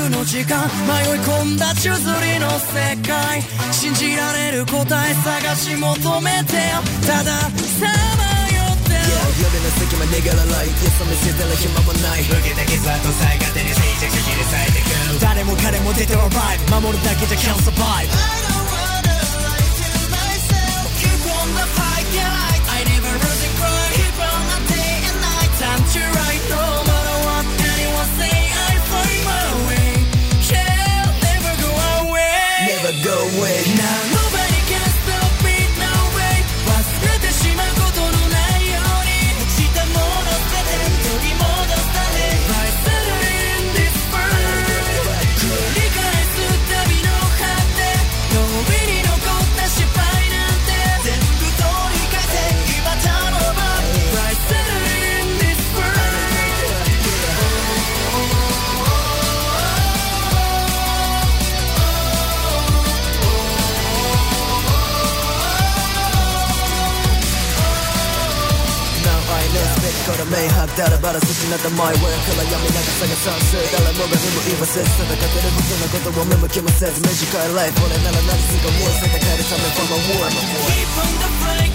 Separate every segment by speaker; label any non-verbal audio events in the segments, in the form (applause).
Speaker 1: の時間迷い込んだ宙づりの世界信じられる答え探し求めてよたださまよって
Speaker 2: 夜の隙間逃げらないよそ見せてる暇もない。
Speaker 3: 受けた傷跡さえ勝手に静寂切り裂いてく
Speaker 1: 誰も彼も出ては vibe 守るだけじゃ can't survive
Speaker 2: だらばら進んだ My way から闇中探算数誰もがにも言わせず戦ってる僕のことを目向きもせず短いライフ俺なら何すかもう戦えるため from a war
Speaker 1: Keep on the flying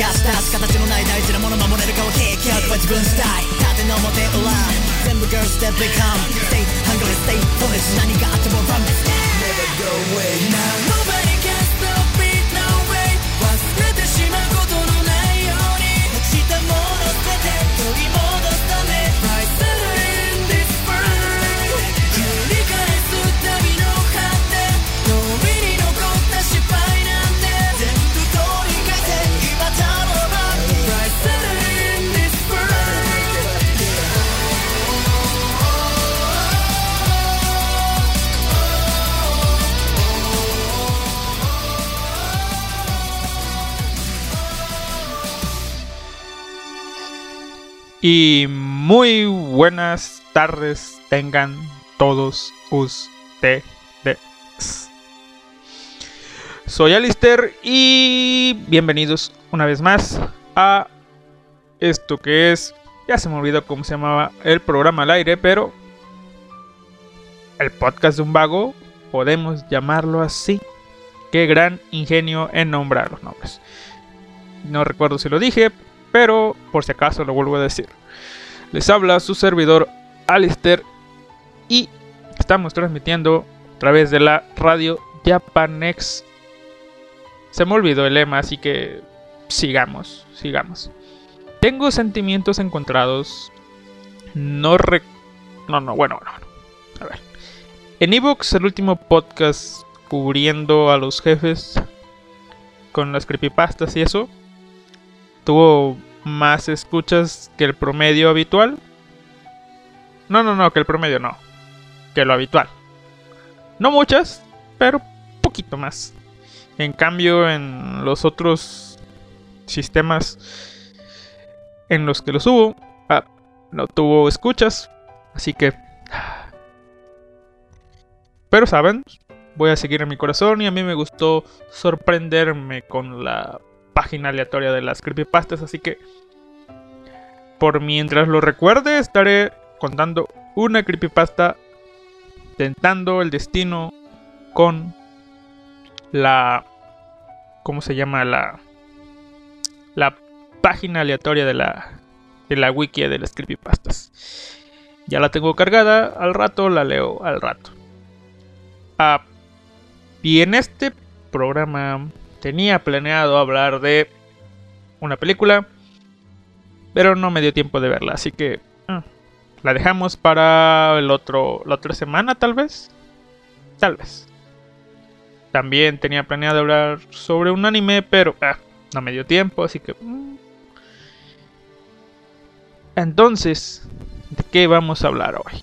Speaker 1: ライトを探した形のない大事なもの守れるかを経験は自分次第縦の表裏全部 girls that become Stay hungry stay foolish 何があっても run this
Speaker 2: Never go away
Speaker 1: Now い
Speaker 4: muy buenas tardes tengan todos ustedes. Soy Alister y bienvenidos una vez más a esto que es, ya se me olvidó cómo se llamaba el programa al aire, pero el podcast de un vago, podemos llamarlo así. Qué gran ingenio en nombrar los nombres. No recuerdo si lo dije, pero por si acaso lo vuelvo a decir. Les habla su servidor Alister y estamos transmitiendo a través de la radio Japanex. Se me olvidó el lema, así que sigamos, sigamos. Tengo sentimientos encontrados. No rec... No, no, bueno, no, no. A ver. En Evox, el último podcast cubriendo a los jefes con las creepypastas y eso, tuvo más escuchas que el promedio habitual. No, no, no, que el promedio no. Que lo habitual. No muchas, pero poquito más. En cambio, en los otros sistemas en los que lo subo, ah, no tuvo escuchas. Así que... Pero saben, voy a seguir en mi corazón y a mí me gustó sorprenderme con la página aleatoria de las creepypastas, así que por mientras lo recuerde estaré contando una creepypasta tentando el destino con la ¿cómo se llama? la la página aleatoria de la de la wiki de las creepypastas. Ya la tengo cargada, al rato la leo al rato. Ah, y en este programa tenía planeado hablar de una película, pero no me dio tiempo de verla, así que ah, la dejamos para el otro, la otra semana, tal vez. Tal vez. También tenía planeado hablar sobre un anime, pero ah, no me dio tiempo, así que. mm. Entonces, ¿de qué vamos a hablar hoy?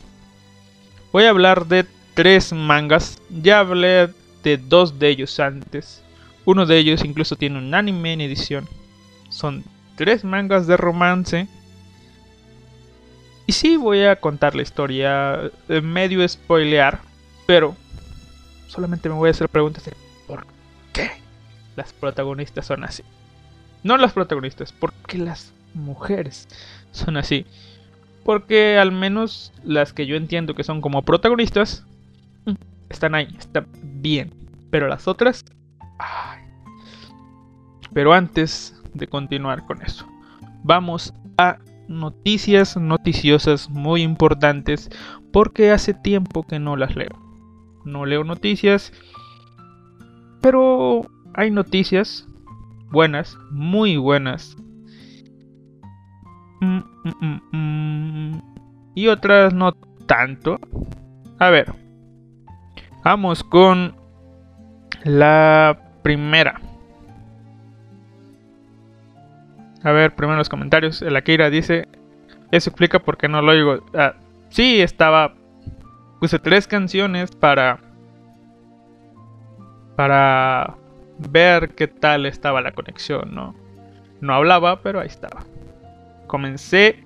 Speaker 4: Voy a hablar de tres mangas. Ya hablé de dos de ellos antes. Uno de ellos incluso tiene un anime en edición. Son tres mangas de romance. Y sí, voy a contar la historia, eh, medio spoilear, pero solamente me voy a hacer preguntas de por qué las protagonistas son así. No las protagonistas, ¿por qué las mujeres son así? Porque al menos las que yo entiendo que son como protagonistas mm, están ahí, están bien. Pero las otras... Pero antes de continuar con eso, vamos a noticias noticiosas muy importantes porque hace tiempo que no las leo. No leo noticias, pero hay noticias buenas, muy buenas. Mm, mm, mm. Y otras no tanto. A ver, vamos con la primera. A ver, primero los comentarios. El Akira dice: Eso explica por qué no lo oigo. Ah, sí, estaba. Puse tres canciones para. Para ver qué tal estaba la conexión, ¿no? No hablaba, pero ahí estaba. Comencé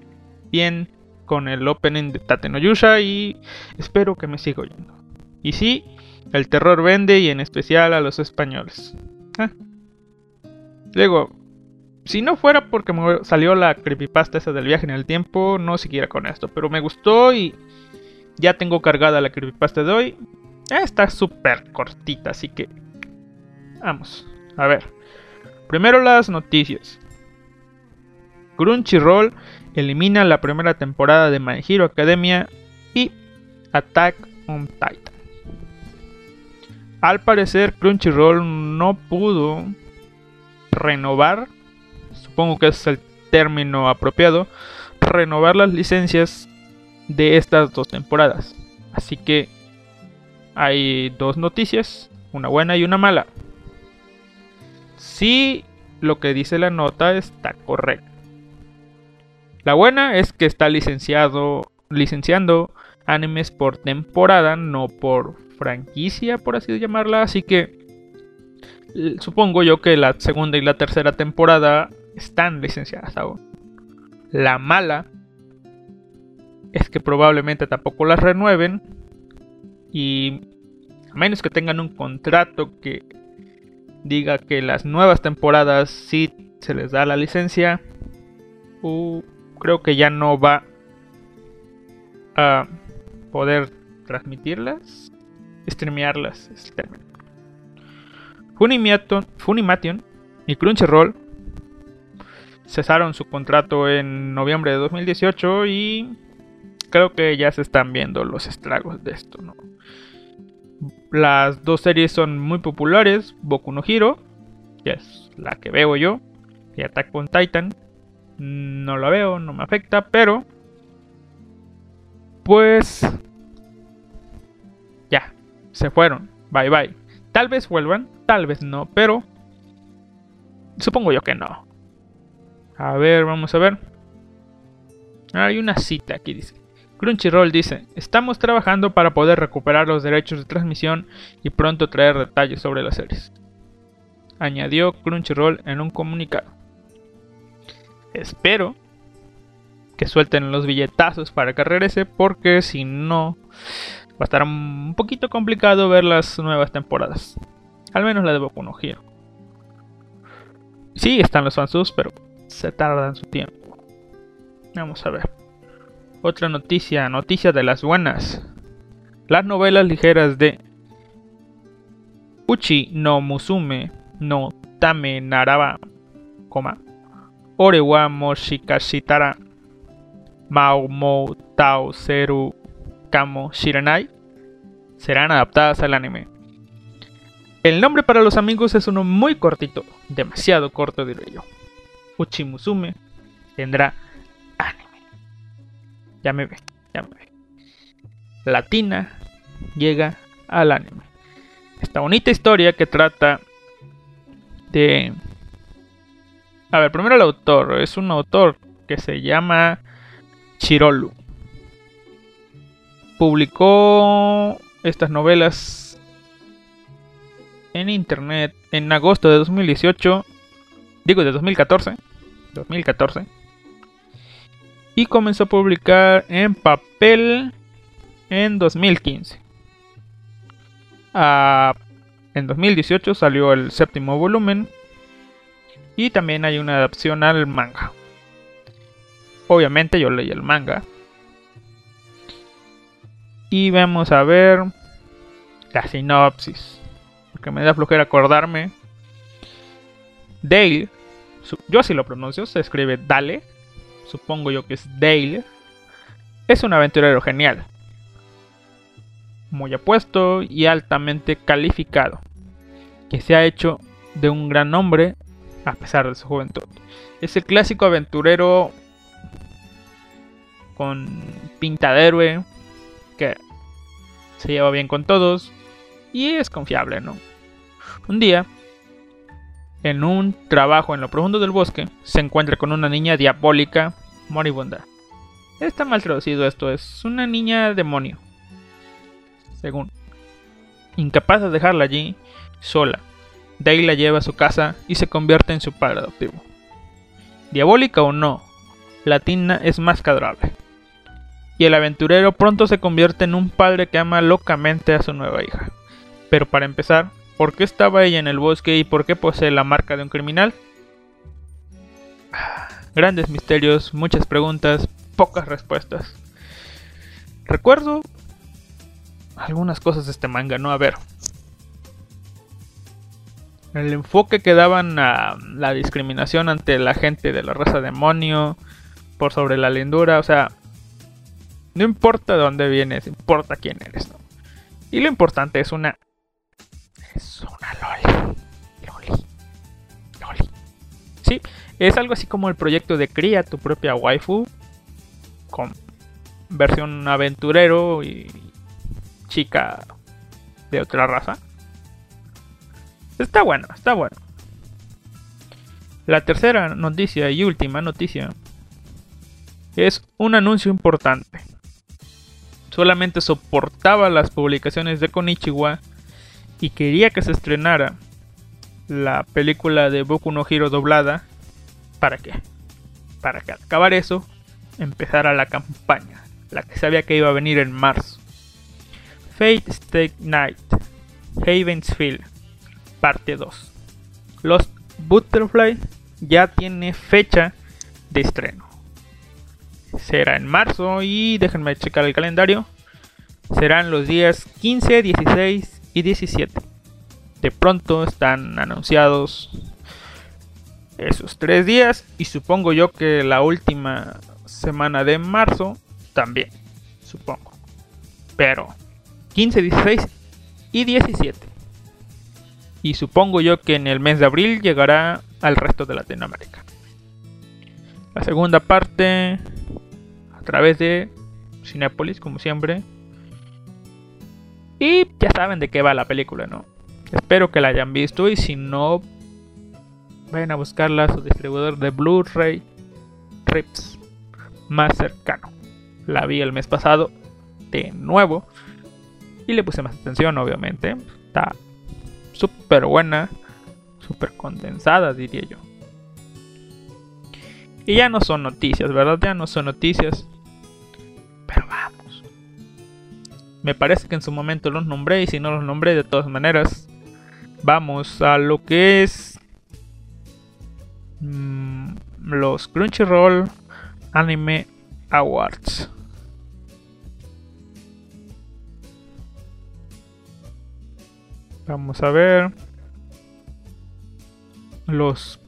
Speaker 4: bien con el opening de Tate no Yusha y espero que me siga oyendo. Y sí, el terror vende y en especial a los españoles. Ah. Luego, si no fuera porque me salió la creepypasta esa del viaje en el tiempo, no siguiera con esto. Pero me gustó y ya tengo cargada la creepypasta de hoy. Eh, Está súper cortita, así que vamos. A ver. Primero las noticias. Crunchyroll elimina la primera temporada de My Hero Academia y Attack on Titan. Al parecer Crunchyroll no pudo renovar, supongo que es el término apropiado, renovar las licencias de estas dos temporadas. Así que hay dos noticias, una buena y una mala. Si lo que dice la nota está correcto. La buena es que está licenciado, licenciando animes por temporada, no por franquicia, por así llamarla. Así que supongo yo que la segunda y la tercera temporada están licenciadas aún. La mala es que probablemente tampoco las renueven y a menos que tengan un contrato que diga que las nuevas temporadas sí se les da la licencia, creo que ya no va a poder transmitirlas, streamearlas, es el término. Funimation, y Crunchyroll cesaron su contrato en noviembre de 2018 y creo que ya se están viendo los estragos de esto. Las dos series son muy populares, Boku no Hero, que es la que veo yo, y Attack on Titan, no la veo, no me afecta, pero pues se fueron, bye bye. Tal vez vuelvan, tal vez no, pero supongo yo que no. A ver, vamos a ver. Hay una cita aquí, dice. Crunchyroll dice, estamos trabajando para poder recuperar los derechos de transmisión y pronto traer detalles sobre las series. Añadió Crunchyroll en un comunicado. Espero que suelten los billetazos para que regrese porque si no va a estar un poquito complicado ver las nuevas temporadas. Al menos la de Boku no. Sí, están los fansubs, pero se tardan su tiempo. Vamos a ver. Otra noticia, noticia de las buenas. Las novelas ligeras de Uchi no Musume no Tame Naraba, coma, Orewa Moshikashitara Mao Tao Seru Kamo Shiranai serán adaptadas al anime. El nombre para los amigos es uno muy cortito, demasiado corto diré yo. Uchimusume tendrá anime. Ya me ve, ya me ve. Latina llega al anime. Esta bonita historia que trata de... A ver, primero el autor. Es un autor que se llama Chirolu. Publicó estas novelas en internet en agosto de 2018. Digo, de 2014. 2014. Y comenzó a publicar en papel en 2015. Ah, en 2018 salió el séptimo volumen. Y también hay una adaptación al manga. Obviamente yo leí el manga. Y vamos a ver la sinopsis. Porque me da flojera acordarme. Dale, yo así lo pronuncio, se escribe Dale. Supongo yo que es Dale. Es un aventurero genial. Muy apuesto y altamente calificado. Que se ha hecho de un gran hombre a pesar de su juventud. Es el clásico aventurero con pinta de héroe que se lleva bien con todos y es confiable, ¿no? Un día, en un trabajo en lo profundo del bosque, se encuentra con una niña diabólica moribunda. Está mal traducido esto, es una niña demonio. Según. Incapaz de dejarla allí, sola. Dale la lleva a su casa y se convierte en su padre adoptivo. Diabólica o no, la Tina es más adorable. Y el aventurero pronto se convierte en un padre que ama locamente a su nueva hija. Pero para empezar, ¿por qué estaba ella en el bosque y por qué posee la marca de un criminal? Grandes misterios, muchas preguntas, pocas respuestas. Recuerdo algunas cosas de este manga, ¿no? A ver. El enfoque que daban a la discriminación ante la gente de la raza demonio por sobre la lindura, o sea, no importa de dónde vienes, importa quién eres, ¿no? Y lo importante es una es una loli. Loli. Loli. Sí, es algo así como el proyecto de cría tu propia waifu con versión aventurero y chica de otra raza. Está bueno, está bueno. La tercera noticia y última noticia es un anuncio importante. Solamente soportaba las publicaciones de Konichiwa y quería que se estrenara la película de Boku no Hero doblada. ¿Para qué? Para que al acabar eso empezara la campaña, la que sabía que iba a venir en marzo. Fate Stay Night, Havensfield, parte 2. Lost Butterfly ya tiene fecha de estreno. Será en marzo y déjenme checar el calendario. Serán los días 15, 16 y 17. De pronto están anunciados esos tres días y supongo yo que la última semana de marzo también, supongo. Pero 15, 16 y 17. Y supongo yo que en el mes de abril llegará al resto de Latinoamérica. La segunda parte a través de Cinepolis, como siempre. Y ya saben de qué va la película, ¿no? Espero que la hayan visto y si no, vayan a buscarla a su distribuidor de Blu-ray Rips más cercano. La vi el mes pasado de nuevo y le puse más atención, obviamente. Está súper buena, súper condensada, diría yo. Y ya no son noticias, ¿verdad? Ya no son noticias. Me parece que en su momento los nombré y si no los nombré de todas maneras. Vamos a lo que es mm, los Crunchyroll Anime Awards. Vamos a ver los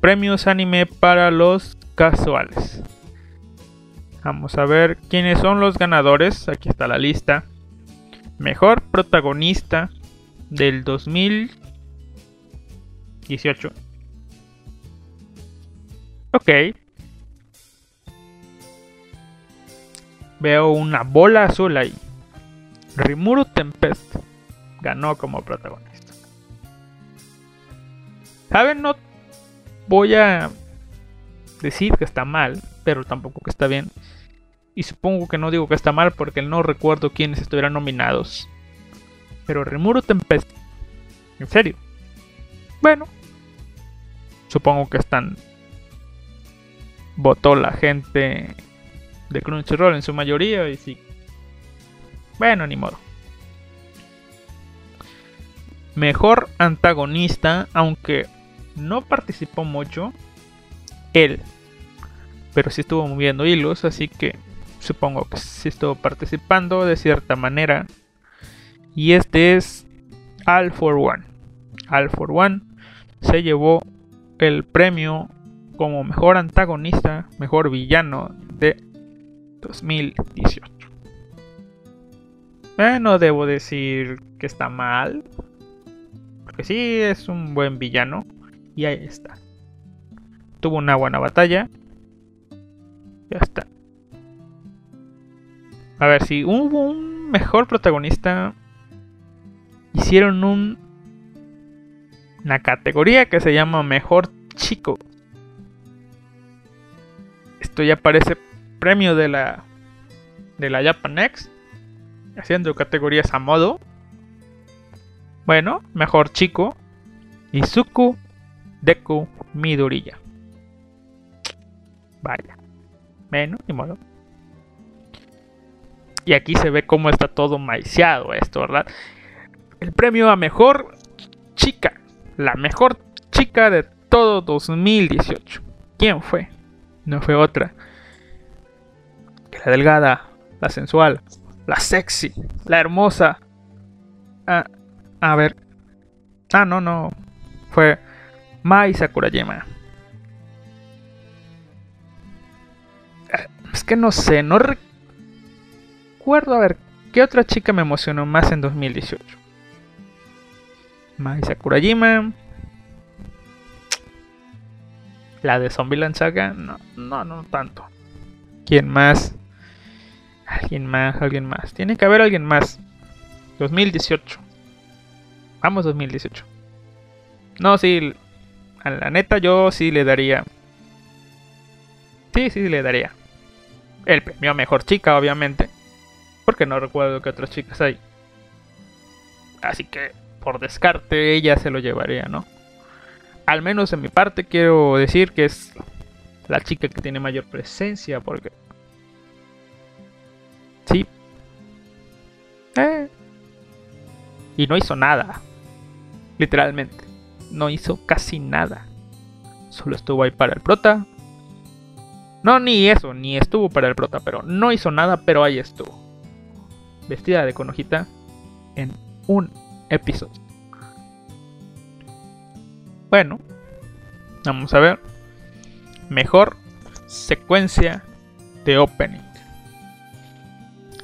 Speaker 4: premios anime para los casuales. Vamos a ver quiénes son los ganadores. Aquí está la lista. Mejor protagonista del 2018. Ok. Veo una bola azul ahí. Rimuru Tempest ganó como protagonista. ¿Saben? No voy a decir que está mal, pero tampoco que está bien. Y supongo que no digo que está mal porque no recuerdo quiénes estuvieran nominados. Pero Rimuru Tempest. ¿En serio? Bueno. Supongo que están. Votó la gente de Crunchyroll en su mayoría y sí. Bueno, ni modo. Mejor antagonista, aunque no participó mucho, él. Pero sí estuvo moviendo hilos, así que supongo que sí estuvo participando de cierta manera. Y este es All for One. All for One se llevó el premio como mejor antagonista, mejor villano de 2018. Eh, no debo decir que está mal. Porque sí, es un buen villano. Y ahí está. Tuvo una buena batalla. Ya está. A ver, si hubo un mejor protagonista. Hicieron un. Una categoría que se llama Mejor Chico. Esto ya parece premio de la. De la Japanex. Haciendo categorías a modo. Bueno, mejor chico. Izuku Deku Midoriya. Vaya. Menos, ni modo. Y aquí se ve cómo está todo maiciado esto, ¿verdad? El premio a mejor chica. La mejor chica de todo 2018. ¿Quién fue? No fue otra. Que la delgada, la sensual, la sexy, la hermosa. Ah, a ver. Ah, no, no. Fue Mai Sakurayama. Ah, Es que no sé, no recuerdo a ver qué otra chica me emocionó más en 2018. Mai Sakurajima. La de Zombieland Saga, no, no, no tanto. ¿Quién más? Alguien más, alguien más. Tiene que haber alguien más. 2018. Vamos 2018. No, sí. A la neta yo sí le daría. Sí, sí le daría. El premio a mejor chica, obviamente. Porque no recuerdo que otras chicas hay. Así que, por descarte, ella se lo llevaría, ¿no? Al menos en mi parte quiero decir que es la chica que tiene mayor presencia, porque... Sí. Eh. Y no hizo nada. Literalmente. No hizo casi nada. Solo estuvo ahí para el prota. No, ni eso, ni estuvo para el prota, pero no hizo nada, pero ahí estuvo. Vestida de conojita en un episodio. Bueno, vamos a ver. Mejor secuencia de opening.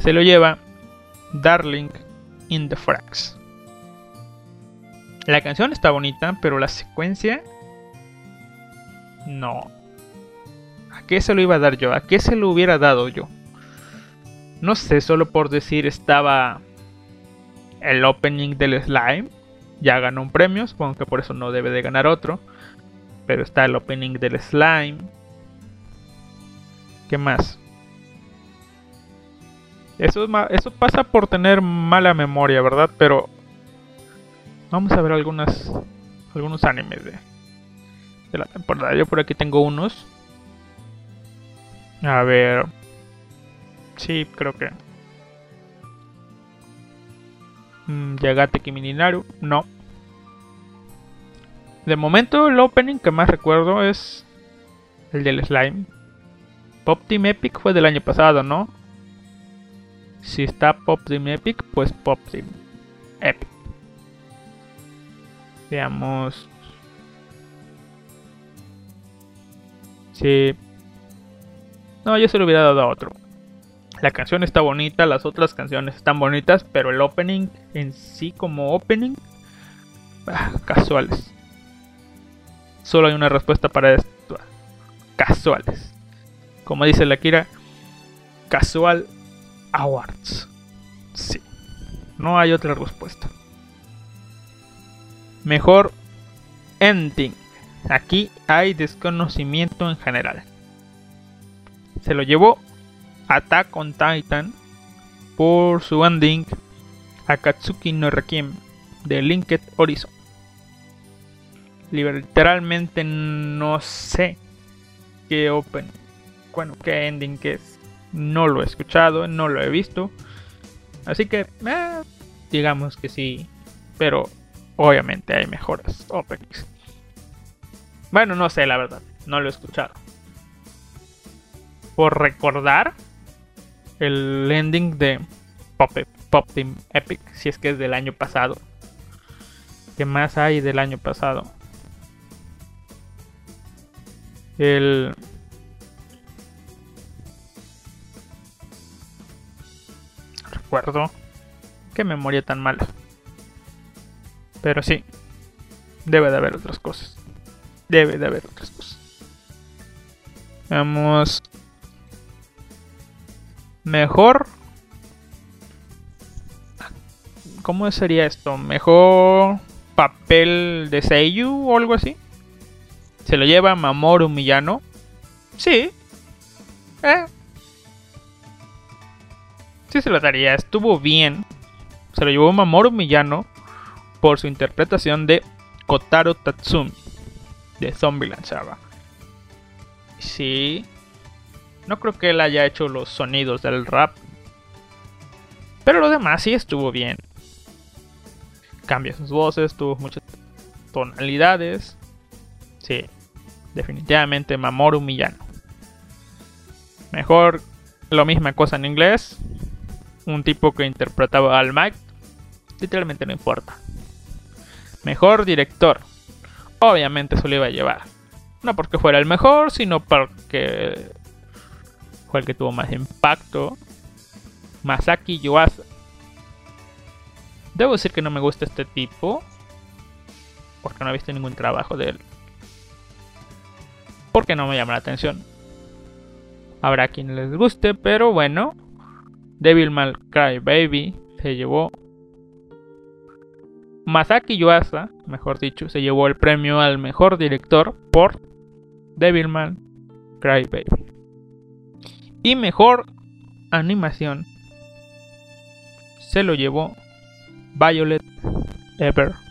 Speaker 4: Se lo lleva Darling in the Frags. La canción está bonita, pero la secuencia. No. ¿A qué se lo iba a dar yo? ¿A qué se lo hubiera dado yo? No sé, solo por decir estaba el opening del slime. Ya ganó un premio, supongo que por eso no debe de ganar otro. Pero está el opening del slime. ¿Qué más? Eso, eso pasa por tener mala memoria, ¿verdad? Pero vamos a ver algunas, algunos animes de, de la temporada. Yo por aquí tengo unos. A ver. Sí, creo que. Mm, Yagate Kimininaru. No. De momento, el opening que más recuerdo es el del slime. Pop Team Epic fue del año pasado, ¿no? Si está Pop Team Epic, pues Pop Team Epic. Veamos. Sí. No, yo se lo hubiera dado a otro. La canción está bonita, las otras canciones están bonitas, pero el opening en sí como opening Ah, casuales. Solo hay una respuesta para esto. Casuales. Como dice la Kira, Casual Awards. Sí. No hay otra respuesta. Mejor ending. Aquí hay desconocimiento en general. Se lo llevó Attack on Titan por su ending Akatsuki no Requiem de Linked Horizon. Literalmente no sé qué open, bueno, qué ending es. No lo he escuchado, no lo he visto. Así que, eh, digamos que sí. Pero obviamente hay mejores openings. Bueno, no sé la verdad, no lo he escuchado. Por recordar el ending de Pop, Pop Team Epic, si es que es del año pasado. ¿Qué más hay del año pasado? El recuerdo. Qué memoria tan mala. Pero sí, debe de haber otras cosas. Debe de haber otras cosas. Vamos. Mejor. ¿Cómo sería esto? Mejor papel de Seiyu o algo así. Se lo lleva Mamoru Miyano. Sí. Eh. Sí se lo daría. Estuvo bien. Se lo llevó Mamoru Miyano por su interpretación de Kotaro Tatsumi de Zombieland Saga. Sí. No creo que él haya hecho los sonidos del rap. Pero lo demás sí estuvo bien. Cambia sus voces, tuvo muchas tonalidades. Sí, definitivamente Mamoru Miyano. Mejor lo misma cosa en inglés. Un tipo que interpretaba al Mike. Literalmente no importa. Mejor director. Obviamente se lo iba a llevar. No porque fuera el mejor, sino porque fue el que tuvo más impacto. Masaki Yuasa. Debo decir que no me gusta este tipo. Porque no he visto ningún trabajo de él. Porque no me llama la atención. Habrá quien les guste, pero bueno. Devilman Cry Baby se llevó. Masaki Yuasa, mejor dicho, se llevó el premio al mejor director por Devilman Cry Baby. Y mejor animación se lo llevó Violet Evergarden.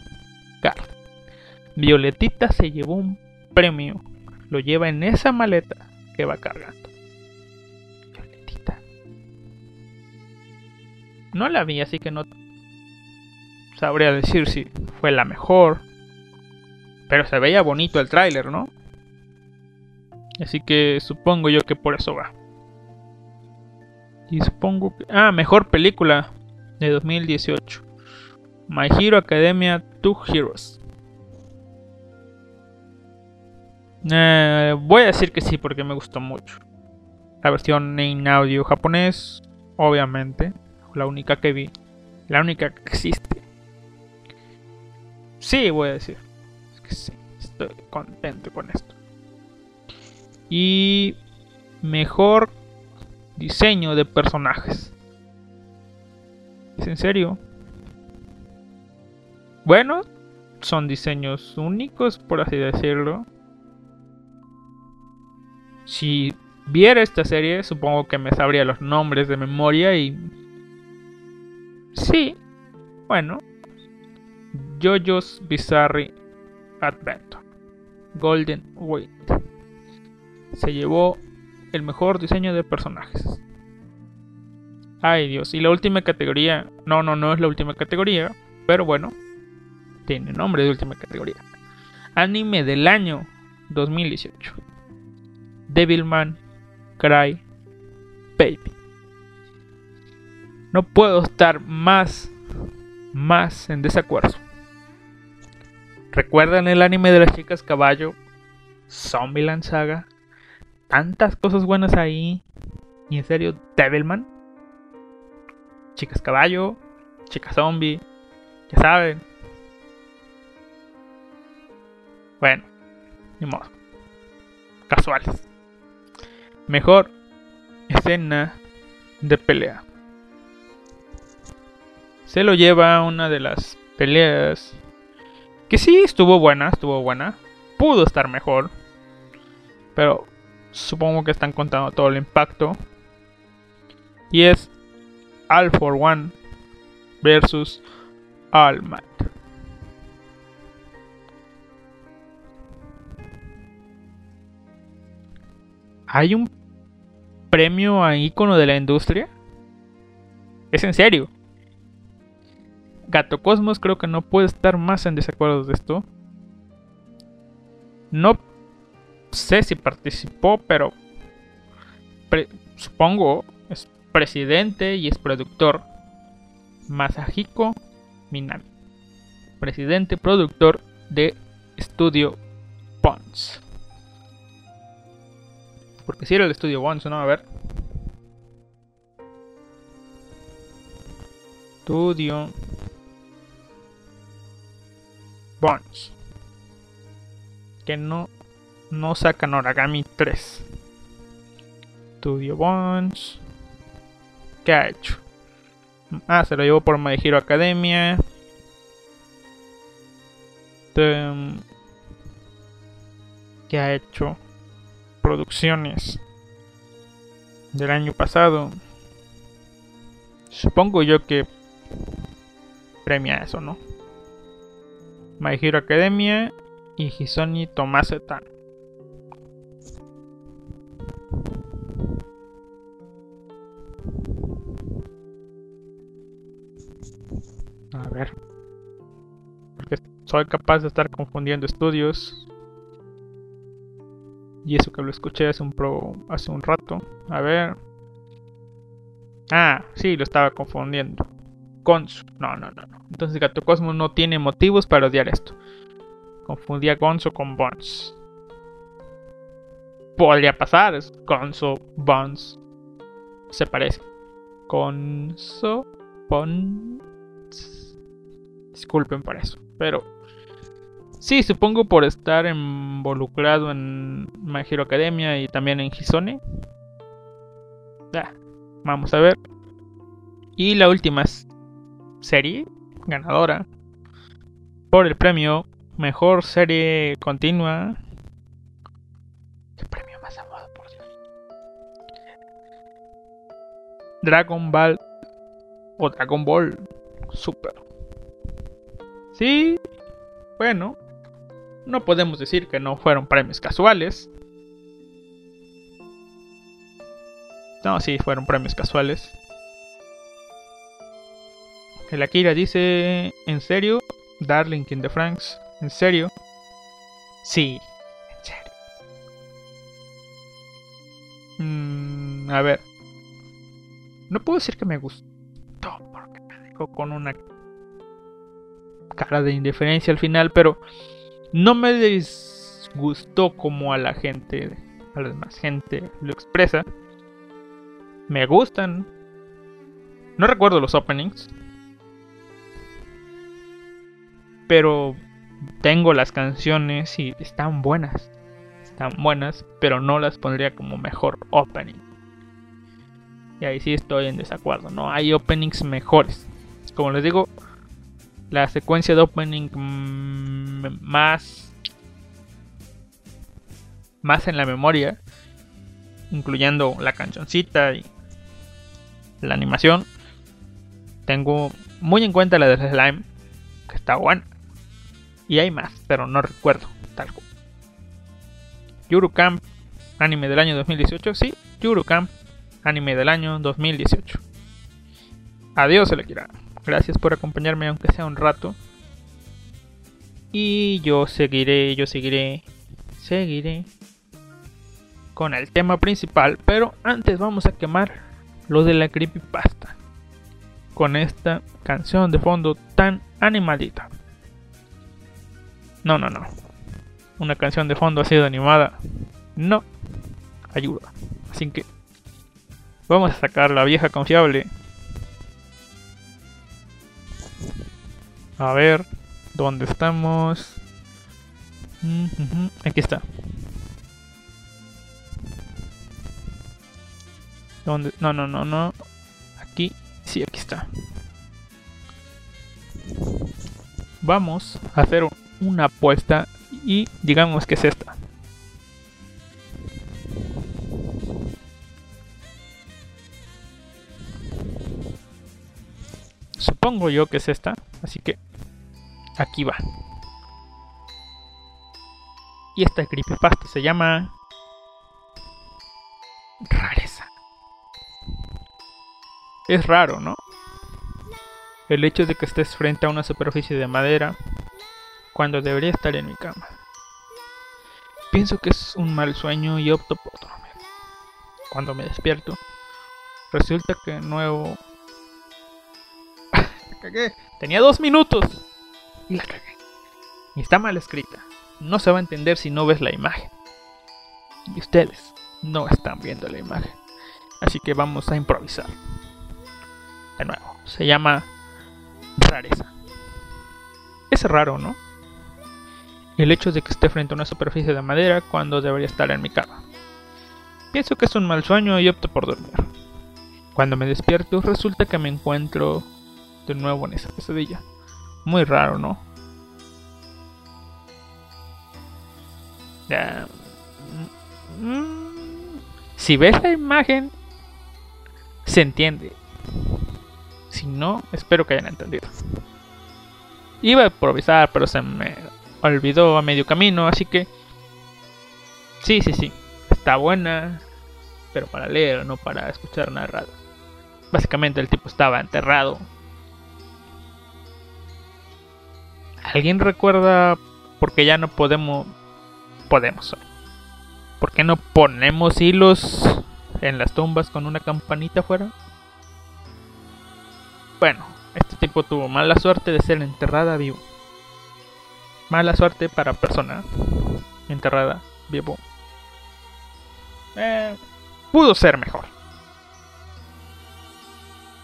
Speaker 4: Violetita se llevó un premio. Lo lleva en esa maleta que va cargando. Violetita. No la vi, así que no sabría decir si fue la mejor. Pero se veía bonito el tráiler, ¿no? Así que supongo yo que por eso va. Y supongo que... Ah, mejor película de 2018. My Hero Academia 2 Heroes. Eh, voy a decir que sí porque me gustó mucho. La versión en audio japonés, obviamente. La única que vi. La única que existe. Sí, voy a decir. Estoy contento con esto. Y mejor diseño de personajes. ¿Es en serio? Bueno, son diseños únicos, por así decirlo. Si viera esta serie, supongo que me sabría los nombres de memoria y... Sí, bueno. JoJo's Bizarre Adventure. Golden Wait. Se llevó el mejor diseño de personajes. Ay Dios, y la última categoría... No, no, no es la última categoría, pero bueno. Tiene nombre de última categoría. Anime del año 2018. Devilman Cry Baby. No puedo estar más, más en desacuerdo. ¿Recuerdan el anime de las chicas caballo? Zombieland Saga. Tantas cosas buenas ahí. Y en serio, Devilman. Chicas caballo, chicas zombie. Ya saben. Bueno, ni modo. Casuales. Mejor escena de pelea. Se lo lleva una de las peleas que sí estuvo buena, estuvo buena. Pudo estar mejor. Pero supongo que están contando todo el impacto. Y es All for One versus All Might. ¿Hay un premio a ícono de la industria? Es en serio. Gato Cosmos creo que no puede estar más en desacuerdo de esto. No sé si participó, pero supongo es presidente y es productor. Masahiko Minami. Presidente productor de Estudio Pons. Porque si era el Estudio Bones, ¿no? A ver. Estudio Bones. Que no, no sacan Origami 3. Studio Bones. ¿Qué ha hecho? Ah, se lo llevó por My Hero Academia. ¿Qué ha hecho? Producciones del año pasado. Supongo yo que premia eso, ¿no? My Hero Academia y Hisoni Tomasetan. A ver. Porque soy capaz de estar confundiendo estudios. Y eso que lo escuché hace un pro hace un rato. A ver. Ah, sí, lo estaba confundiendo. Gonzo. No, no, no. Entonces Gato Cosmos no tiene motivos para odiar esto. Confundía Gonzo con Bones. Podría pasar, es Gonzo, Bones. Se parece. Gonzo, Bones. Disculpen por eso. Pero sí, supongo por estar involucrado en My Hero Academia y también en Hisone. Ah, vamos a ver. Y la última serie ganadora por el premio Mejor Serie Continua. Dragon Ball o Dragon Ball Super. Sí, bueno, no podemos decir que no fueron premios casuales. No, sí, fueron premios casuales. El Akira dice, ¿en serio? Darling in the Franks, ¿en serio? Sí, en serio. Mm, a ver. No puedo decir que me gustó, porque me dejó con una cara de indiferencia al final, pero no me disgustó como a la gente, a la demás gente lo expresa. Me gustan. No recuerdo los openings. Pero tengo las canciones y están buenas. Están buenas, pero no las pondría como mejor opening. Y ahí sí estoy en desacuerdo. No hay openings mejores. Como les digo, la secuencia de opening mm, más más en la memoria, incluyendo la cancioncita y la animación. Tengo muy en cuenta la de Slime, que está buena. Y hay más, pero no recuerdo tal cual. Yuru Camp, anime del año 2018. Sí, Yuru Camp, anime del año 2018. Adiós, Elekira. Gracias por acompañarme, aunque sea un rato. Y yo seguiré, yo seguiré, seguiré con el tema principal. Pero antes vamos a quemar lo de la creepypasta. Con esta canción de fondo tan animadita. No, no, no. Una canción de fondo así de animada. No. Ayuda. Así que vamos a sacar la vieja confiable. A ver, ¿dónde estamos? Mm, ujú, Aquí está. ¿Dónde? No, no, no, no. Aquí. Sí, aquí está. Vamos a hacer un- una apuesta y digamos que es esta. Supongo yo que es esta, así que aquí va. Y esta creepypasta se llama rareza. Es raro, ¿no? El hecho de que estés frente a una superficie de madera cuando debería estar en mi cama. Pienso que es un mal sueño y opto por dormir. Cuando me despierto, resulta que nuevo... Cagué. Tenía dos minutos. Y la cagué. Y está mal escrita. No se va a entender si no ves la imagen. Y ustedes no están viendo la imagen. Así que vamos a improvisar. De nuevo, se llama rareza. Es raro, ¿no? El hecho de que esté frente a una superficie de madera cuando debería estar en mi cama. Pienso que es un mal sueño y opto por dormir. Cuando me despierto resulta que me encuentro de nuevo en esa pesadilla. Muy raro, ¿no? Ya, mm, Si ves la imagen, se entiende. Si no, espero que hayan entendido. Iba a improvisar, pero se me olvidó a medio camino, así que... Sí, sí, sí. Está buena, pero para leer, no para escuchar narrado. Básicamente el tipo estaba enterrado. ¿Alguien recuerda por qué ya no podemos... Podemos. ¿Por qué no ponemos hilos en las tumbas con una campanita afuera? Bueno, este tipo tuvo mala suerte de ser enterrada vivo. Mala suerte para persona enterrada vivo. Eh, pudo ser mejor.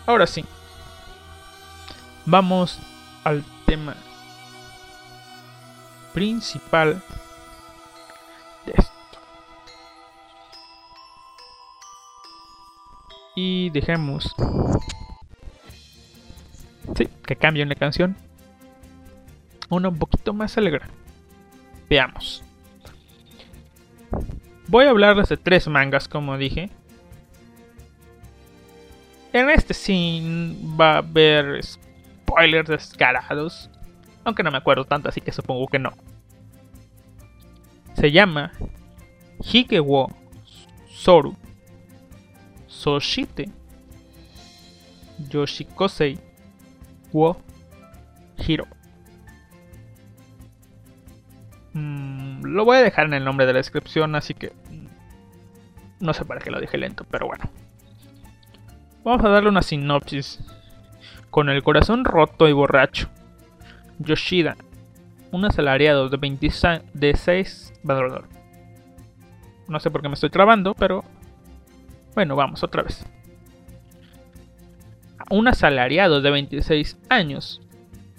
Speaker 4: Ahora sí. Vamos al tema principal de esto. Y dejemos Sí, que cambien la canción. Una un poquito más alegre. Veamos. Voy a hablarles de tres mangas, como dije. En este sí va a haber spoilers descarados. Aunque no me acuerdo tanto, así que supongo que no. Se llama Higewo Soru Soshite Yoshikosei wo Hiro. Mm, lo voy a dejar en el nombre de la descripción, así que mm, no sé para qué lo dije lento, pero bueno. Vamos a darle una sinopsis. Con el corazón roto y borracho, Yoshida, un asalariado de 26 valor. No sé por qué me estoy trabando, pero bueno, vamos otra vez un asalariado de 26 años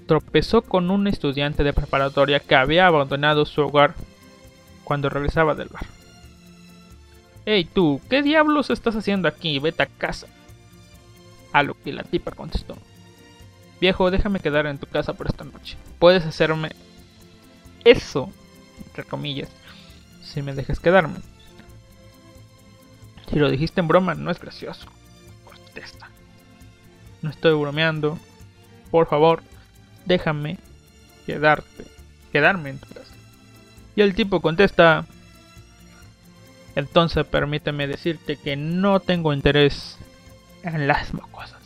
Speaker 4: tropezó con un estudiante de preparatoria que había abandonado su hogar cuando regresaba del bar. Hey tú, ¿qué diablos estás haciendo aquí? Vete a casa. A lo que la tipa contestó. Viejo, déjame quedar en tu casa por esta noche. Puedes hacerme eso, entre comillas, si me dejas quedarme. Si lo dijiste en broma, no es gracioso. Contesta. No estoy bromeando. Por favor, déjame quedarte, quedarme en tu casa. Y el tipo contesta, entonces permíteme decirte que no tengo interés en las cosas.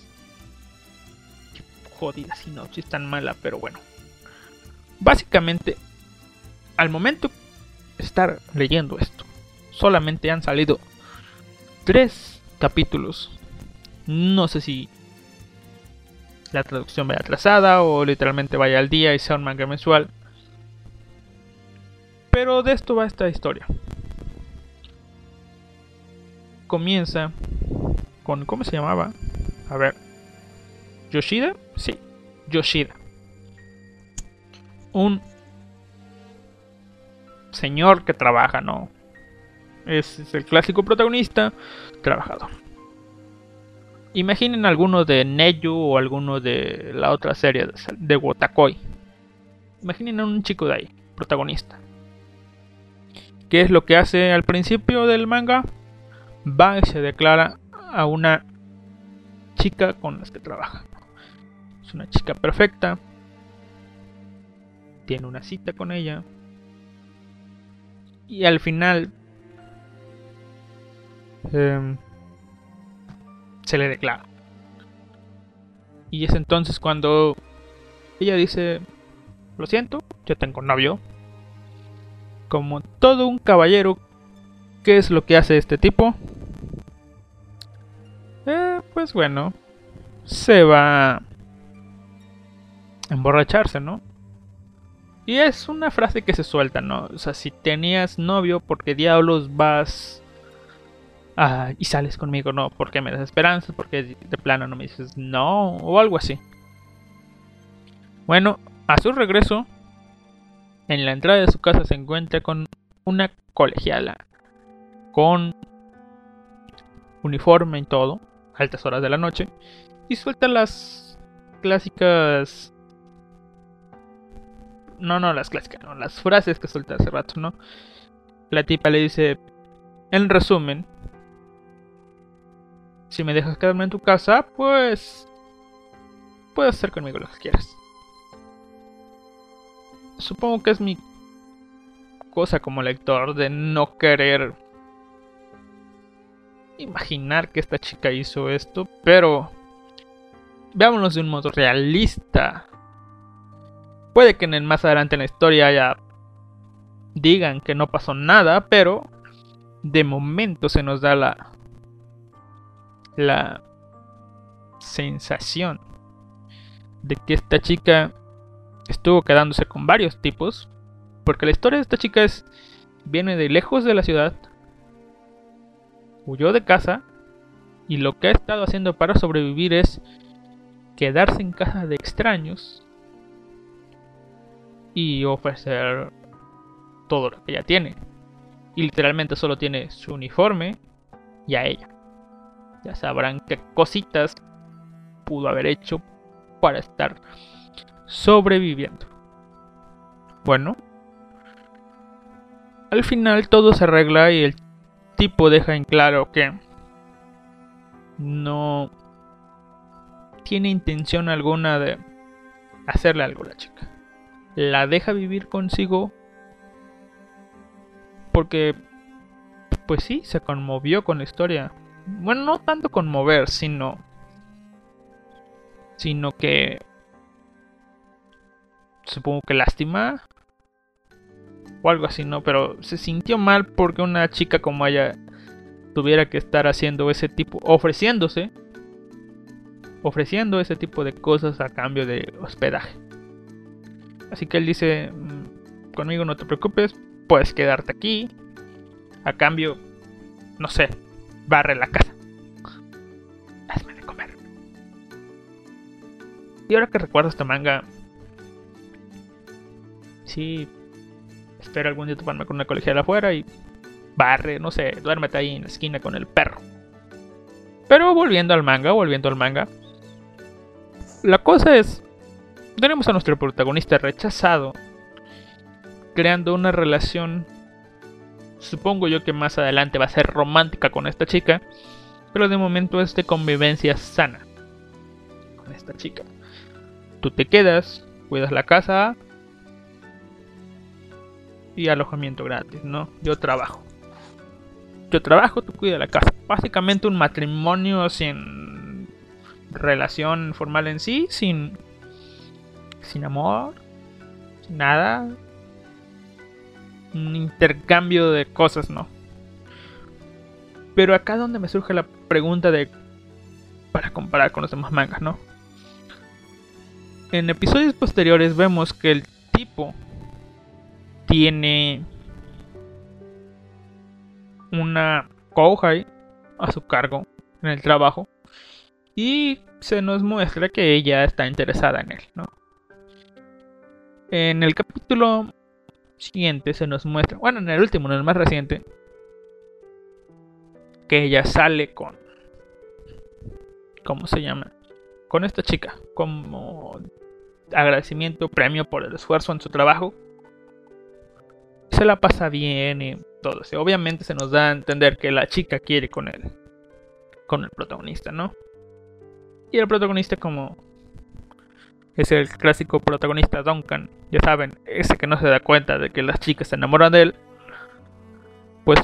Speaker 4: Qué jodida sinopsis tan mala, pero bueno. Básicamente, al momento estar leyendo esto, solamente han salido tres capítulos. No sé si la traducción vaya atrasada o literalmente vaya al día y sea un manga mensual. Pero de esto va esta historia. Comienza con... ¿Cómo se llamaba? A ver. ¿Yoshida? Sí, Yoshida. Un señor que trabaja, ¿no? Es, el clásico protagonista, trabajador. Imaginen alguno de Neyu o alguno de la otra serie de, Wotakoi. Imaginen a un chico de ahí, protagonista. ¿Qué es lo que hace al principio del manga? Va y se declara a una chica con la que trabaja. Es una chica perfecta. Tiene una cita con ella. Y al final em, se le declara. Y es entonces cuando ella dice, lo siento, yo tengo novio. Como todo un caballero, ¿qué es lo que hace este tipo? Eh, pues bueno, se va a emborracharse, ¿no? Y es una frase que se suelta, ¿no? O sea, si tenías novio, ¿por qué diablos vas ah, y sales conmigo? No, ¿por qué me das esperanza? ¿Por qué de plano no me dices no? O algo así. Bueno, a su regreso, en la entrada de su casa se encuentra con una colegiala. Con uniforme y todo, altas horas de la noche. Y suelta las clásicas no, no las clásicas, no, las frases que solté hace rato, ¿no? La tipa le dice, en resumen, si me dejas quedarme en tu casa, pues puedes hacer conmigo lo que quieras. Supongo que es mi cosa como lector de no querer imaginar que esta chica hizo esto, pero veámonos de un modo realista. Puede que en el más adelante en la historia ya digan que no pasó nada, pero de momento se nos da la la sensación de que esta chica estuvo quedándose con varios tipos, porque la historia de esta chica es viene de lejos de la ciudad, huyó de casa y lo que ha estado haciendo para sobrevivir es quedarse en casa de extraños y ofrecer todo lo que ella tiene. Y literalmente solo tiene su uniforme y a ella. Ya sabrán qué cositas pudo haber hecho para estar sobreviviendo. Bueno, al final todo se arregla y el tipo deja en claro que no tiene intención alguna de hacerle algo a la chica la deja vivir consigo porque pues sí, se conmovió con la historia. Bueno, no tanto conmover, sino sino que supongo que lástima o algo así, ¿no? Pero se sintió mal porque una chica como ella tuviera que estar haciendo ese tipo, ofreciéndose, ofreciendo ese tipo de cosas a cambio de hospedaje. Así que él dice, mm, conmigo no te preocupes, puedes quedarte aquí. A cambio, no sé, barre la casa. Hazme de comer. Y ahora que recuerdo este manga, sí, espero algún día toparme con una colegial afuera y barre, no sé, duérmete ahí en la esquina con el perro. Pero volviendo al manga, volviendo al manga, la cosa es tenemos a nuestro protagonista rechazado, creando una relación, supongo yo que más adelante va a ser romántica con esta chica, pero de momento es de convivencia sana con esta chica. Tú te quedas, cuidas la casa y alojamiento gratis, ¿no? Yo trabajo. Yo trabajo, tú cuidas la casa. Básicamente un matrimonio sin relación formal en sí, sin sin amor, nada. Un intercambio de cosas, no. Pero acá donde me surge la pregunta de para comparar con los demás mangas, ¿no? En episodios posteriores vemos que el tipo tiene una Kouhai a su cargo en el trabajo y se nos muestra que ella está interesada en él, ¿no? En el capítulo siguiente se nos muestra, bueno, en el último, en el más reciente, que ella sale con, ¿cómo se llama? Con esta chica, como agradecimiento, premio por el esfuerzo en su trabajo. Se la pasa bien y todo eso. Obviamente se nos da a entender que la chica quiere con él, con el protagonista, ¿no? Y el protagonista como es el clásico protagonista Duncan, ya saben, ese que no se da cuenta de que las chicas se enamoran de él, pues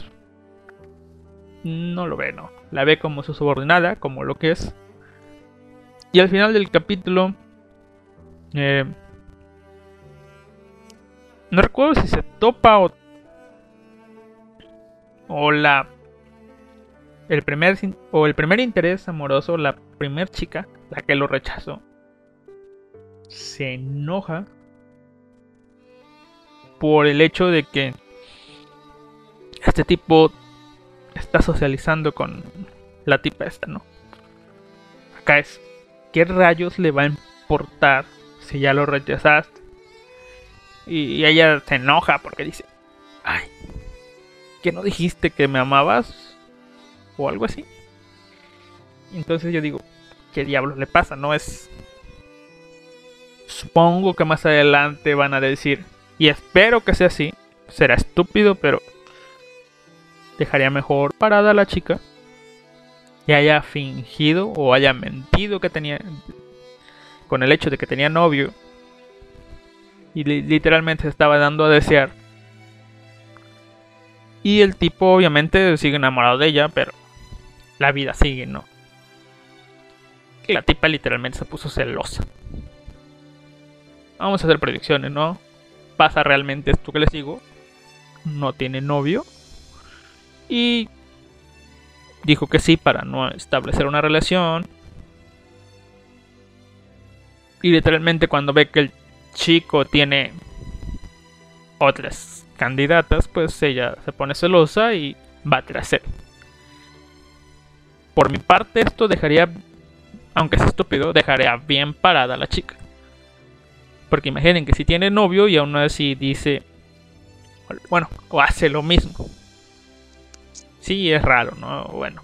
Speaker 4: no lo ve, ¿no? La ve como su subordinada, como lo que es. Y al final del capítulo, eh, no recuerdo si se topa o, o la el primer o el primer interés amoroso, la primer chica, la que lo rechazó, se enoja por el hecho de que este tipo está socializando con la tipa esta, ¿no? Acá es, ¿qué rayos le va a importar si ya lo rechazaste? Y, ella se enoja porque dice, ay, ¿que no dijiste que me amabas? O algo así. Entonces yo digo, ¿qué diablos le pasa? No es... Supongo que más adelante van a decir, y espero que sea así, será estúpido, pero dejaría mejor parada a la chica y haya fingido o haya mentido que tenía con el hecho de que tenía novio. Y li- literalmente se estaba dando a desear. Y el tipo obviamente sigue enamorado de ella pero la vida sigue no la tipa literalmente se puso celosa vamos a hacer predicciones no pasa realmente esto que les digo no tiene novio y dijo que sí para no establecer una relación. Y literalmente cuando ve que el chico tiene otras candidatas, pues ella se pone celosa y va tras él. Por mi parte esto dejaría, aunque es estúpido, dejaría bien parada a la chica. Porque imaginen que si tiene novio y aún así dice, bueno, o hace lo mismo. Sí, es raro, ¿no? Bueno.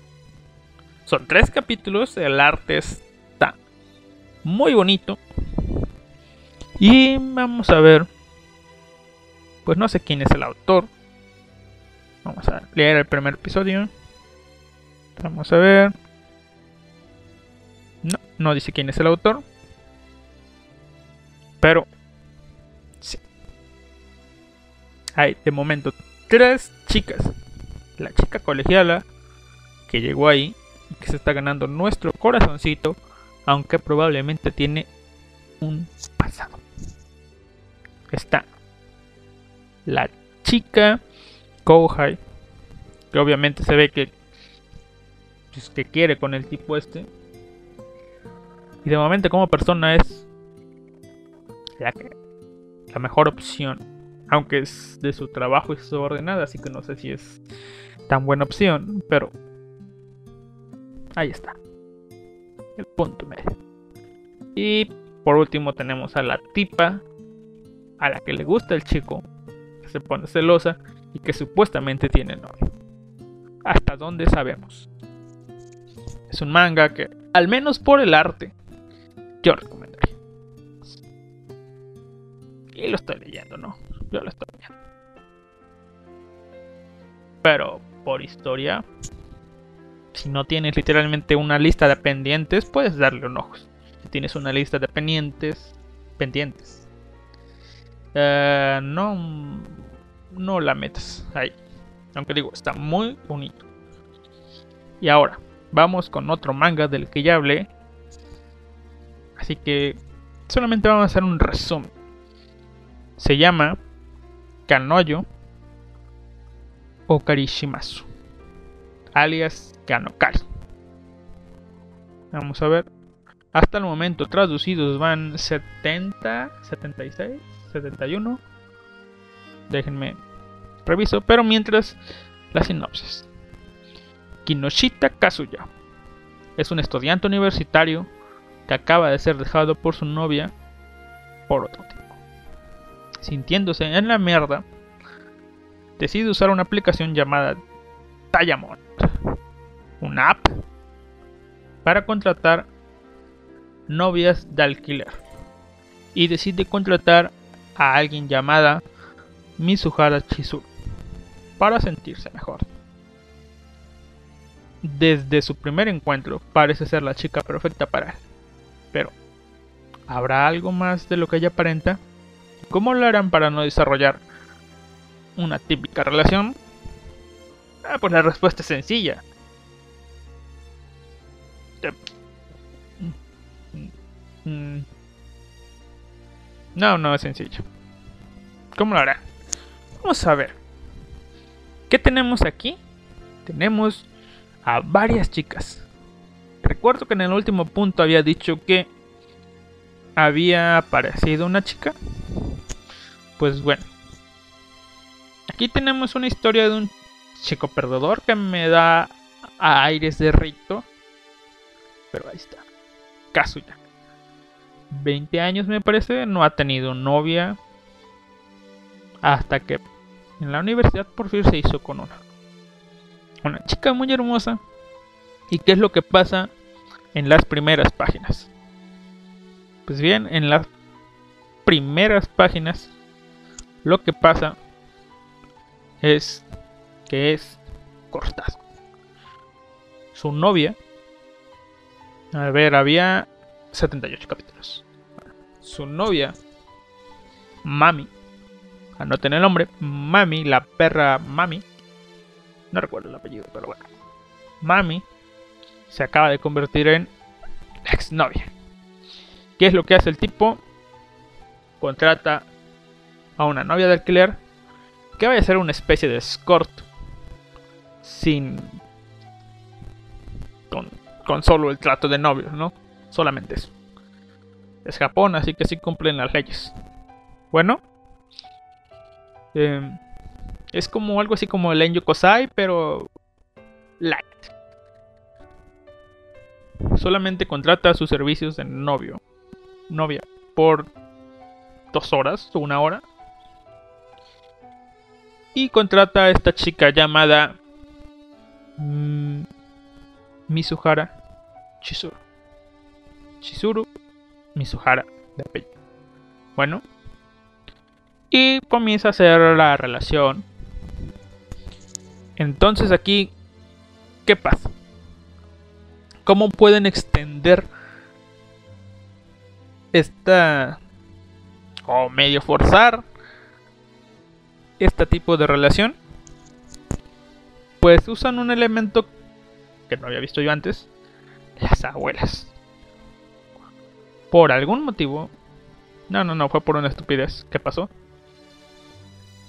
Speaker 4: Son tres capítulos, el arte está muy bonito. Y vamos a ver. Pues no sé quién es el autor. Vamos a leer el primer episodio. Vamos a ver. No, no dice quién es el autor. Pero... Sí. Hay de momento tres chicas la chica colegiala que llegó ahí y que se está ganando nuestro corazoncito, aunque probablemente tiene un pasado. Está la chica Kouhai, que obviamente se ve que, pues, que quiere con el tipo este. Y de momento como persona es la, la mejor opción. Aunque es de su trabajo y subordinada, así que no sé si es tan buena opción, pero ahí está. El punto medio. Y por último tenemos a la tipa a la que le gusta el chico, que se pone celosa y que supuestamente tiene novio. Hasta donde sabemos. Es un manga que, al menos por el arte, yo recomendaría. Y lo estoy leyendo, ¿no? Yo lo estoy leyendo. Pero por historia, si no tienes literalmente una lista de pendientes, puedes darle un ojo. Si tienes una lista de pendientes, pendientes, eh, no, no la metas ahí. Aunque digo, está muy bonito. Y ahora, vamos con otro manga del que ya hablé. Así que solamente vamos a hacer un resumen. Se llama Kanoyo o Karishimasu, alias Kanokari. Vamos a ver. Hasta el momento traducidos van 70, 76, 71. Déjenme reviso, pero mientras la sinopsis. Kinoshita Kazuya es un estudiante universitario que acaba de ser dejado por su novia por otro tipo. Sintiéndose en la mierda, decide usar una aplicación llamada Diamond, una app para contratar novias de alquiler y decide contratar a alguien llamada Mizuhara Chizuru para sentirse mejor. Desde su primer encuentro parece ser la chica perfecta para él, pero ¿habrá algo más de lo que ella aparenta? ¿Cómo lo harán para no desarrollar una típica relación? Ah, pues la respuesta es sencilla. Mm. No, no es sencillo. ¿Cómo lo hará? Vamos a ver. ¿Qué tenemos aquí? Tenemos a varias chicas. Recuerdo que en el último punto había dicho que había aparecido una chica. Pues bueno. Aquí tenemos una historia de un chico perdedor que me da a aires de rito. Pero ahí está. Kazuya. 20 años me parece, no ha tenido novia hasta que en la universidad por fin se hizo con una. Una chica muy hermosa. ¿Y qué es lo que pasa en las primeras páginas? Pues bien, en las primeras páginas lo que pasa es que es cortado. Su novia, a ver, había 78 capítulos. Su novia, Mami, anoten el nombre, Mami, la perra Mami, no recuerdo el apellido, pero bueno, Mami se acaba de convertir en exnovia. ¿Qué es lo que hace el tipo? Contrata a una novia de alquiler que vaya a ser una especie de escort sin con, con solo el trato de novios, ¿no? Solamente eso. Es Japón, así que sí cumplen las leyes. Bueno. eh, es como algo así como el Enyo Kosai, pero light. Solamente contrata sus servicios de novio, novia, por dos horas o una hora. Y contrata a esta chica llamada mm, Mizuhara Chizuru. Chizuru Mizuhara de apellido. Bueno. Y comienza a hacer la relación. Entonces aquí, ¿qué pasa? ¿Cómo pueden extender esta... o medio forzar este tipo de relación? Pues usan un elemento que no había visto yo antes. Las abuelas por algún motivo. No, no, no, fue por una estupidez. ¿Qué pasó?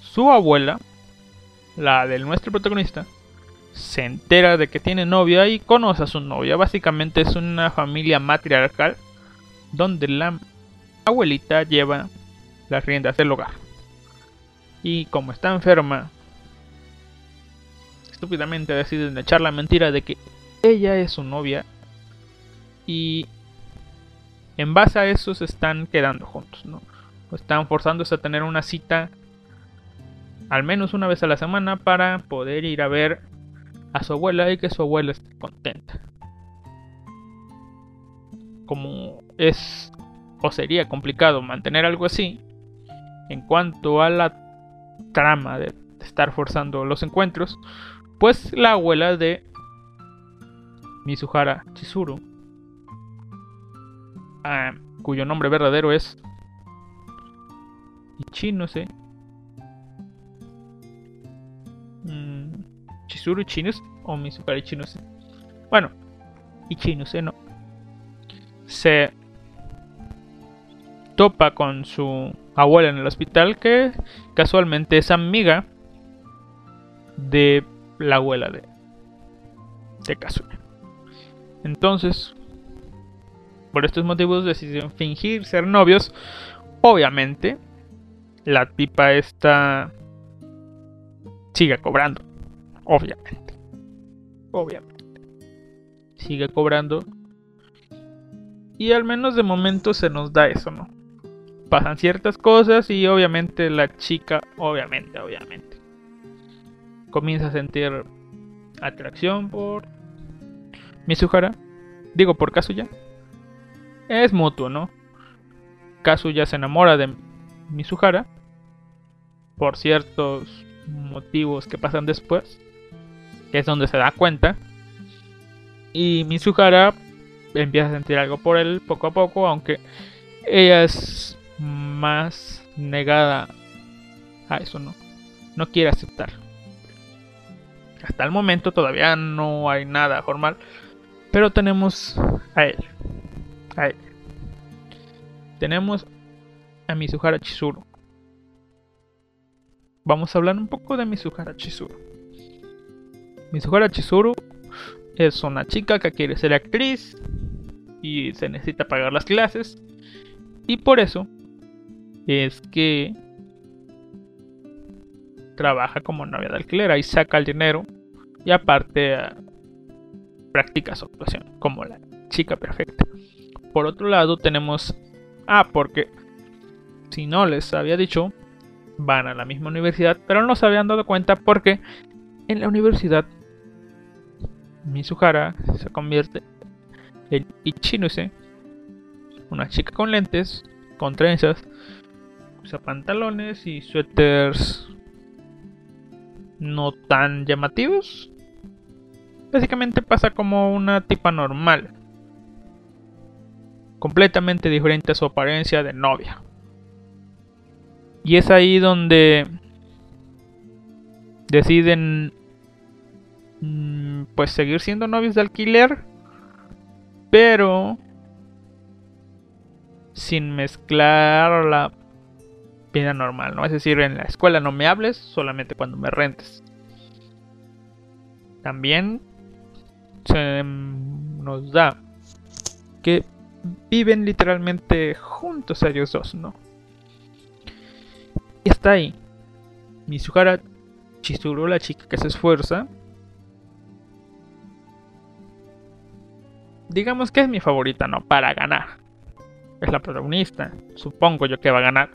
Speaker 4: Su abuela, la del nuestro protagonista, se entera de que tiene novia y conoce a su novia. Básicamente es una familia matriarcal donde la abuelita lleva las riendas del hogar. Y como está enferma, estúpidamente deciden echar la mentira de que ella es su novia y en base a eso se están quedando juntos, ¿no? Están forzándose a tener una cita al menos una vez a la semana para poder ir a ver a su abuela y que su abuela esté contenta. Como es o sería complicado mantener algo así, en cuanto a la trama de estar forzando los encuentros, pues la abuela de Mizuhara Chizuru ah, cuyo nombre verdadero es Ichinose. Mm, Chizuru Ichinose o Mizukari Ichinose. Bueno, Ichinose no. Se topa con su abuela en el hospital que casualmente es amiga de la abuela de, de Kazuya. Entonces, por estos motivos decidieron fingir ser novios. Obviamente, la tipa esta sigue cobrando. Obviamente. Obviamente. Sigue cobrando. Y al menos de momento se nos da eso, ¿no? Pasan ciertas cosas y obviamente la chica, obviamente, obviamente. comienza a sentir atracción por Mizuhara. Digo, por Kazuya. Es mutuo, ¿no? Kazuya se enamora de Mizuhara por ciertos motivos que pasan después, que es donde se da cuenta. Y Mizuhara empieza a sentir algo por él poco a poco, aunque ella es más negada a eso, ¿no? No quiere aceptar. Hasta el momento todavía no hay nada formal, pero tenemos a él. A él. Tenemos a Mizuhara Chizuru. Vamos a hablar un poco de Mizuhara Chizuru. Mizuhara Chizuru es una chica que quiere ser actriz y se necesita pagar las clases. Y por eso es que trabaja como novia de alquiler, ahí saca el dinero y aparte eh, practica su actuación como la chica perfecta. Por otro lado tenemos Ah, porque si no les había dicho, van a la misma universidad, pero no se habían dado cuenta porque en la universidad Mizuhara se convierte en Ichinuse, una chica con lentes, con trenzas, usa pantalones y suéteres no tan llamativos. Básicamente pasa como una tipa normal completamente diferente a su apariencia de novia. Y es ahí donde deciden mm, pues seguir siendo novios de alquiler, pero sin mezclar la vida normal, ¿no? Es decir, en la escuela no me hables, solamente cuando me rentes. También se nos da que viven literalmente juntos ellos dos, ¿no? Y está ahí. Mizuhara Chizuru, la chica que se esfuerza. Digamos que es mi favorita, ¿no? Para ganar. Es la protagonista. Supongo yo que va a ganar.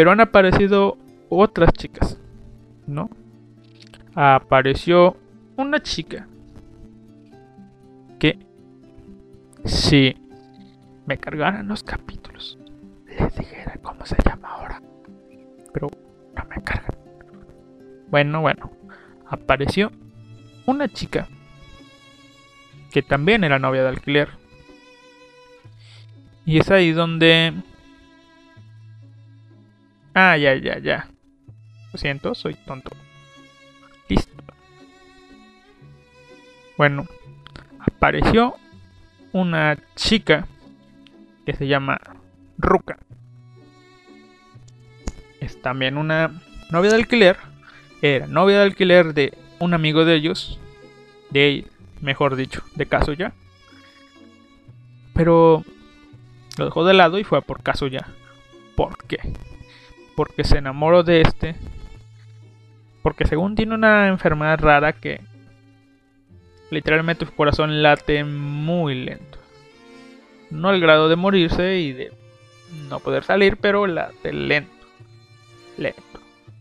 Speaker 4: Pero han aparecido otras chicas, ¿no? Apareció una chica que si me cargaran los capítulos, les dijera cómo se llama ahora. Pero no me cargan. Bueno, bueno. Apareció una chica que también era novia de alquiler. Y es ahí donde... Ah, ya, ya, ya. Lo siento, soy tonto. Listo. Bueno, apareció una chica que se llama Ruka. Es también una novia de alquiler. Era novia de alquiler de un amigo de ellos. De mejor dicho, de Kazuya. Pero lo dejó de lado y fue a por Kazuya. ¿Por qué? Porque se enamoró de este. Porque según tiene una enfermedad rara que literalmente su corazón late muy lento. No al grado de morirse y de no poder salir, pero late lento. Lento.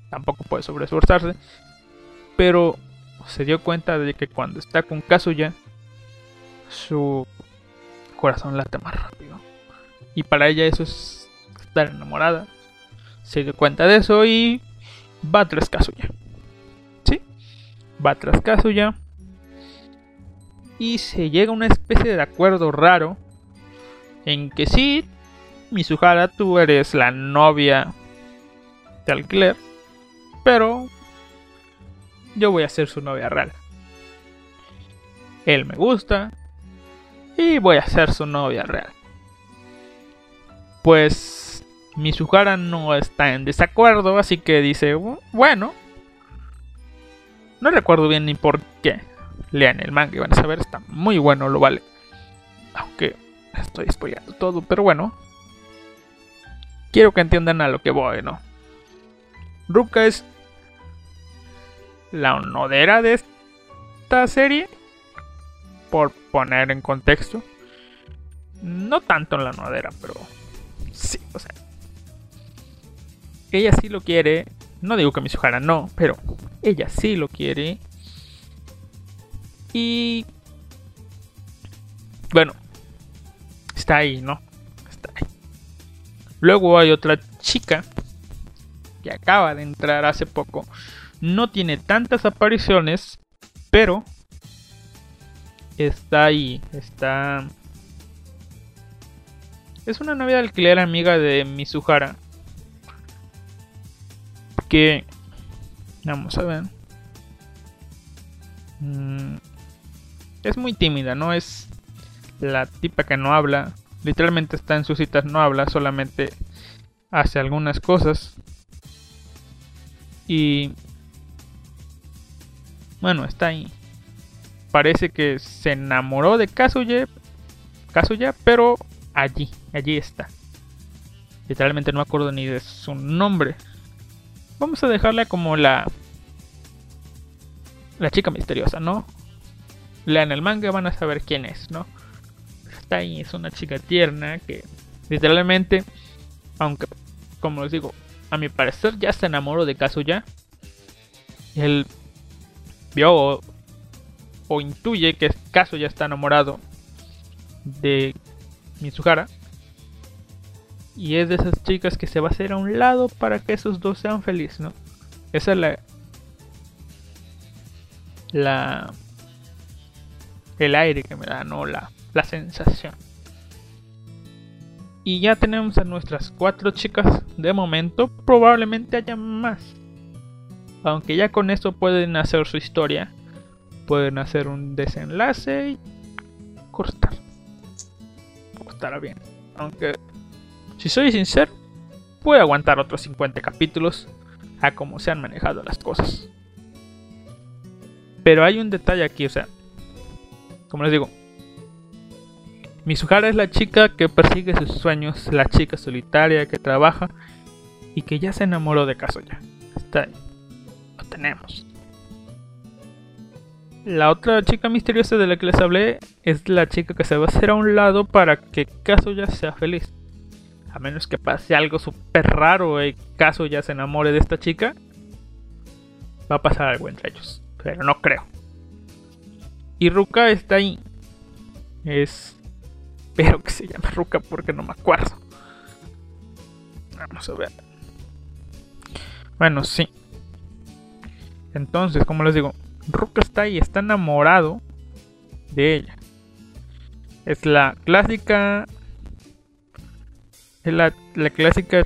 Speaker 4: Tampoco puede sobreesforzarse. Pero se dio cuenta de que cuando está con Kazuya, su corazón late más rápido. Y para ella eso es estar enamorada. Se dio cuenta de eso y va tras Kazuya. ¿Sí? Va tras Kazuya y se llega a una especie de acuerdo raro en que sí, Mizuhara, tú eres la novia de alquiler, pero yo voy a ser su novia real. Él me gusta y voy a ser su novia real. Pues Mizuhara no está en desacuerdo, así que dice, bueno, no recuerdo bien ni por qué lean el manga y van a saber, está muy bueno, lo vale. Aunque estoy spoilando todo, pero bueno. Quiero que entiendan a lo que voy, ¿no? Ruka es la honodera de esta serie. Por poner en contexto. No tanto en la honodera, pero sí, o sea. Ella sí lo quiere No digo que Mizuhara no, pero ella sí lo quiere. Y bueno, está ahí, ¿no? Está ahí. Luego hay otra chica que acaba de entrar hace poco. No tiene tantas apariciones, pero está ahí, está... Es una novia de alquiler amiga de Mizuhara. Que... Vamos a ver. Mm, es muy tímida, ¿no? Es la tipa que no habla. Literalmente está en sus citas, no habla, solamente hace algunas cosas. Y... Bueno, está ahí. Parece que se enamoró de Kazuya, Kazuya, pero allí, allí está. Literalmente no acuerdo ni de su nombre. Vamos a dejarla como la la chica misteriosa, ¿no? Lean el manga van a saber quién es, ¿no? Está ahí, es una chica tierna que literalmente, aunque como les digo, a mi parecer ya se enamoró de Kazuya. Él vio o, o intuye que Kazuya está enamorado de Mizuhara. Y es de esas chicas que se va a hacer a un lado para que esos dos sean felices, ¿no? Esa es la. La. El aire que me da, no la, la sensación. Y ya tenemos a nuestras cuatro chicas de momento. Probablemente haya más. Aunque ya con esto pueden hacer su historia. Pueden hacer un desenlace y cortar. Bien. Aunque, si soy sincero, puedo aguantar otros 50 capítulos a cómo se han manejado las cosas. Pero hay un detalle aquí, o sea, como les digo, Mizuhara es la chica que persigue sus sueños, la chica solitaria que trabaja y que ya se enamoró de Kazuya. Está ahí. Lo tenemos. La otra chica misteriosa de la que les hablé es la chica que se va a hacer a un lado para que Kazuya sea feliz. A menos que pase algo súper raro y Kazuya se enamore de esta chica, va a pasar algo entre ellos. Pero no creo. Y Ruka está ahí. Es. Espero que se llame Ruka porque no me acuerdo. Vamos a ver. Bueno, sí. Entonces, como les digo, Ruka está ahí, está enamorado de ella. Es la clásica. La, la clásica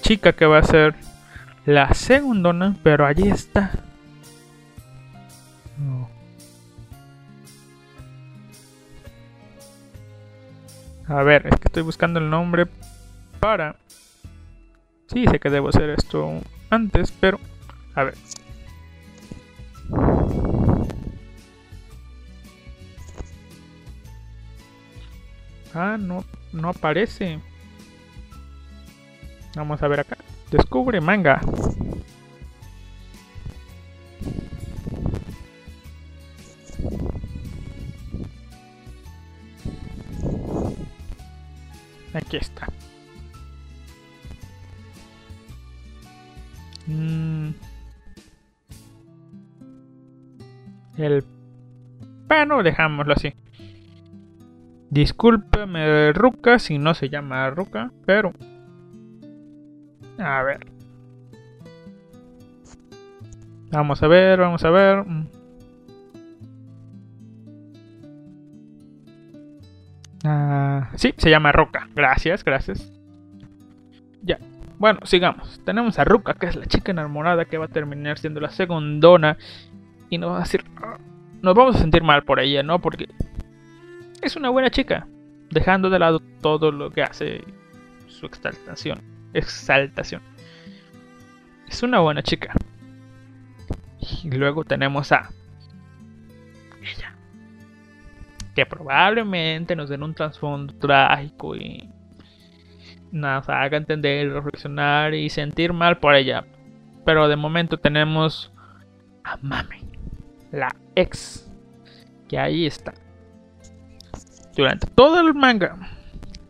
Speaker 4: chica que va a ser la segundona, pero allí está. No. A ver, es que estoy buscando el nombre para... Sí, sé que debo hacer esto antes, pero... A ver. Ah, no, no aparece. Vamos a ver acá. Descubre manga. Aquí está. Mm. El... Bueno, dejámoslo así. Discúlpeme, Ruka, si no se llama Ruka, pero... A ver. Vamos a ver, vamos a ver. Mm. Ah, sí, se llama Ruka. Gracias, gracias. Ya. Bueno, sigamos. Tenemos a Ruka, que es la chica enamorada que va a terminar siendo la segundona. Y nos va a decir. "Ah", Nos vamos a sentir mal por ella, ¿no? Porque es una buena chica. Dejando de lado todo lo que hace su exaltación. Exaltación. Es una buena chica. Y luego tenemos a ella. Que probablemente nos den un trasfondo trágico y nos haga entender, reflexionar y sentir mal por ella. Pero de momento tenemos a Mami, la ex, que ahí está. Durante todo el manga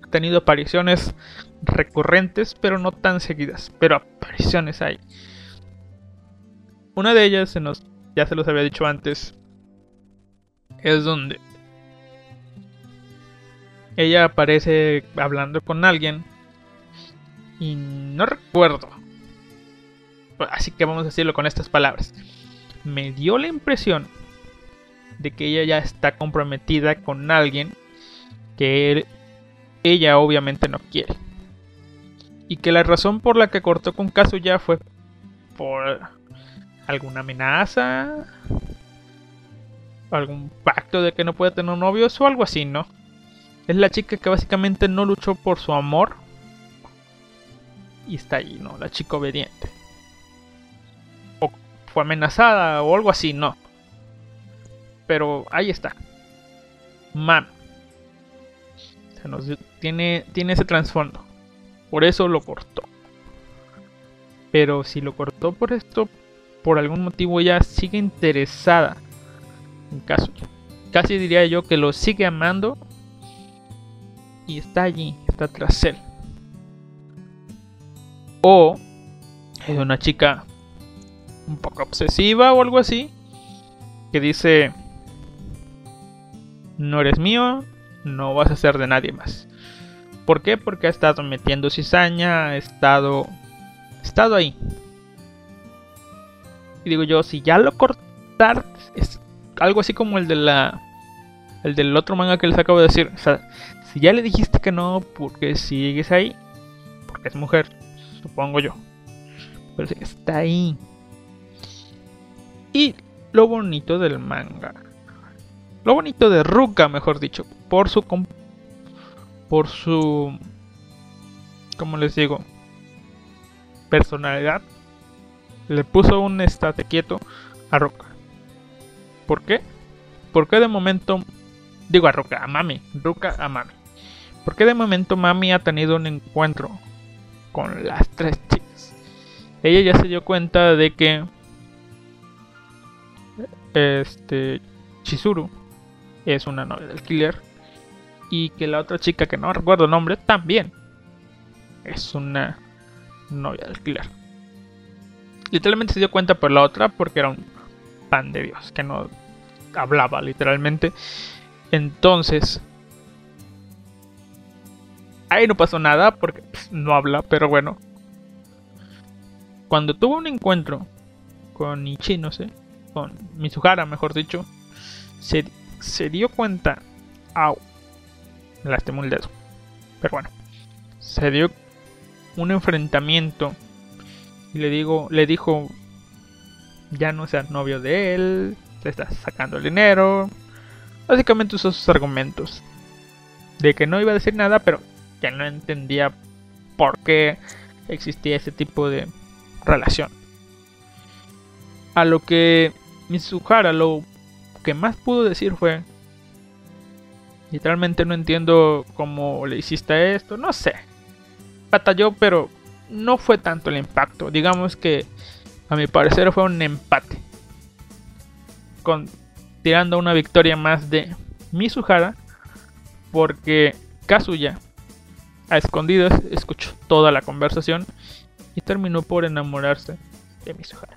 Speaker 4: ha tenido apariciones recurrentes, pero no tan seguidas. Pero apariciones hay. Una de ellas, se nos, ya se los había dicho antes, es donde ella aparece hablando con alguien y no recuerdo. Así que vamos a decirlo con estas palabras. Me dio la impresión de que ella ya está comprometida con alguien que ella obviamente no quiere. Y que la razón por la que cortó con Kazuya fue por alguna amenaza, algún pacto de que no puede tener novios o algo así, ¿no? Es la chica que básicamente no luchó por su amor y está ahí, ¿no? La chica obediente. O fue amenazada o algo así, no. Pero ahí está. Mam. Se nos tiene, tiene ese trasfondo. Por eso lo cortó. Pero si lo cortó por esto, por algún motivo ella sigue interesada en Kazuya. Casi diría yo que lo sigue amando y está allí, está tras él. O es una chica un poco obsesiva o algo así que dice no eres mío, no vas a ser de nadie más. ¿Por qué? Porque ha estado metiendo cizaña, ha estado ha estado ahí. Y digo yo, si ya lo cortar es algo así como el de la el del otro manga que les acabo de decir, o sea, si ya le dijiste que no, porque sigues ahí, porque es mujer, supongo yo. Pero sí, está ahí. Y lo bonito del manga. Lo bonito de Ruka, mejor dicho, por su com- por su ¿cómo les digo? personalidad le puso un estate quieto a Ruka. ¿Por qué? Porque de momento digo a Ruka, a Mami, Ruka a Mami. Porque de momento Mami ha tenido un encuentro con las tres chicas. Ella ya se dio cuenta de que este Chizuru es una novia del killer y que la otra chica que no recuerdo el nombre también es una novia del killer. Literalmente se dio cuenta por la otra porque era un pan de Dios que no hablaba literalmente. Entonces ahí no pasó nada porque pues, no habla, pero bueno. Cuando tuvo un encuentro con Ichi, no sé, con Mizuhara, mejor dicho, se, se dio cuenta. Au, me lastimó el dedo. Pero bueno, se dio un enfrentamiento y le digo, le dijo, ya no seas novio de él, te estás sacando el dinero. Básicamente usó sus argumentos de que no iba a decir nada, pero que no entendía por qué existía ese tipo de relación. A lo que Mizuhara lo que más pudo decir fue literalmente no entiendo cómo le hiciste esto, no sé. Batalló, pero no fue tanto el impacto. Digamos que a mi parecer fue un empate. Con tirando una victoria más de Mizuhara porque Kazuya a escondidas escuchó toda la conversación y terminó por enamorarse de Mizuhara.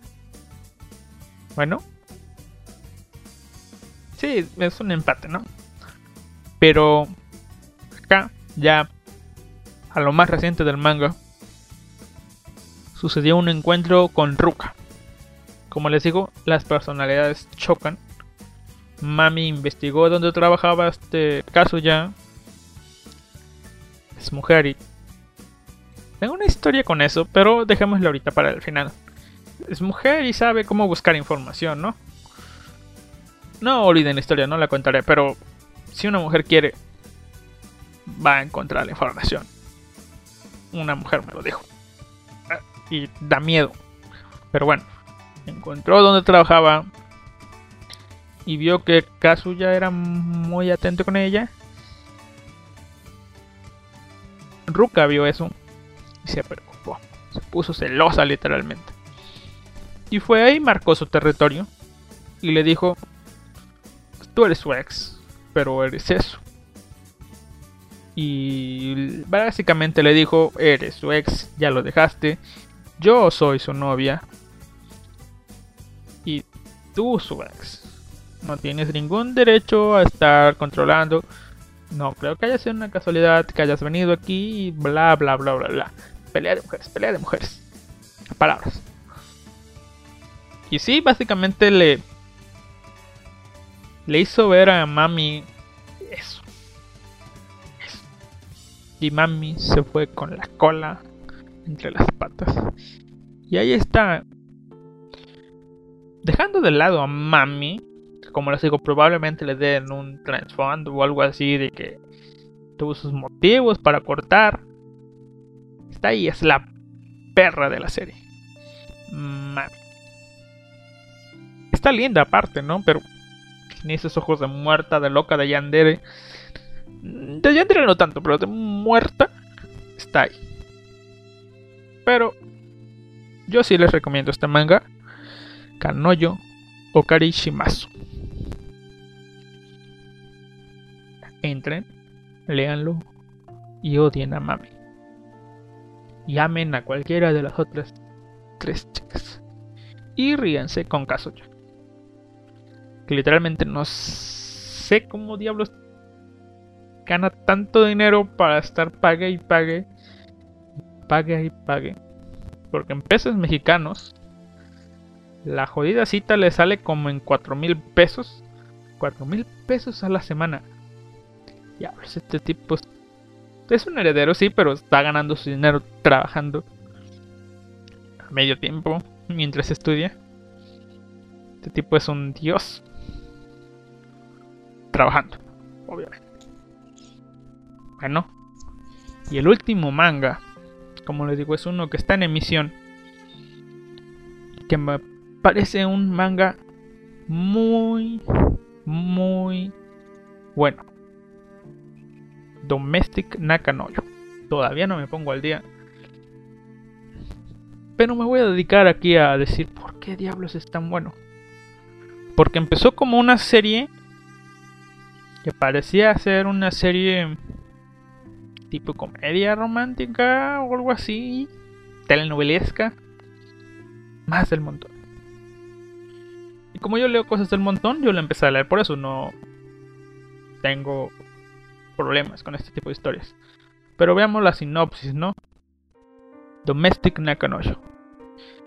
Speaker 4: Bueno, sí, es un empate, ¿no? Pero acá, ya a lo más reciente del manga, sucedió un encuentro con Ruka. Como les digo, las personalidades chocan. Mami investigó dónde trabajaba este Kazuya. Es mujer y... Tengo una historia con eso, pero dejémoslo ahorita para el final. Es mujer y sabe cómo buscar información, ¿no? No olviden la historia, no la contaré, pero si una mujer quiere, va a encontrar la información. Una mujer me lo dijo. Y da miedo. Pero bueno, encontró dónde trabajaba y vio que Kazuya era muy atento con ella. Ruka vio eso y se preocupó. Se puso celosa literalmente. Y fue ahí, marcó su territorio y le dijo, tú eres su ex, pero eres eso. Y básicamente le dijo, eres su ex, ya lo dejaste, yo soy su novia. tú su ex. No tienes ningún derecho a estar controlando. No creo que haya sido una casualidad que hayas venido aquí y bla bla bla bla bla. Pelea de mujeres, pelea de mujeres. Palabras. Y sí, básicamente le. Le hizo ver a mami eso. Eso. Y mami se fue con la cola entre las patas. Y ahí está. Dejando de lado a mami, como les digo, probablemente le den un trasfondo o algo así de que tuvo sus motivos para cortar. Está ahí, es la perra de la serie. Mami. Está linda aparte, ¿no? Pero tiene esos ojos de muerta, de loca, de Yandere. De Yandere no tanto, pero de muerta está ahí. Pero yo sí les recomiendo este manga. Kanoyo Okari Shimasu. Entren, léanlo y odien a Mami. Y amen a cualquiera de las otras tres chicas. Y ríanse con Kazuya. Literalmente no sé cómo diablos gana tanto dinero para estar pague y pague. Pague y pague. Porque en pesos mexicanos la jodida cita le sale como en 4 mil pesos. 4 mil pesos a la semana. Ya, este tipo es un heredero, sí, pero está ganando su dinero trabajando a medio tiempo mientras estudia. Este tipo es un dios. Trabajando, obviamente. Bueno. Y el último manga, como les digo, es uno que está en emisión. Que me parece un manga muy, muy bueno. Domestic Nakanoyo. Todavía no me pongo al día. Pero me voy a dedicar aquí a decir por qué diablos es tan bueno. Porque empezó como una serie que parecía ser una serie tipo comedia romántica o algo así, telenovelesca, más del montón. Y como yo leo cosas del montón, yo la empecé a leer por eso, no tengo problemas con este tipo de historias. Pero veamos la sinopsis, ¿no? Domestic Nakanoyo.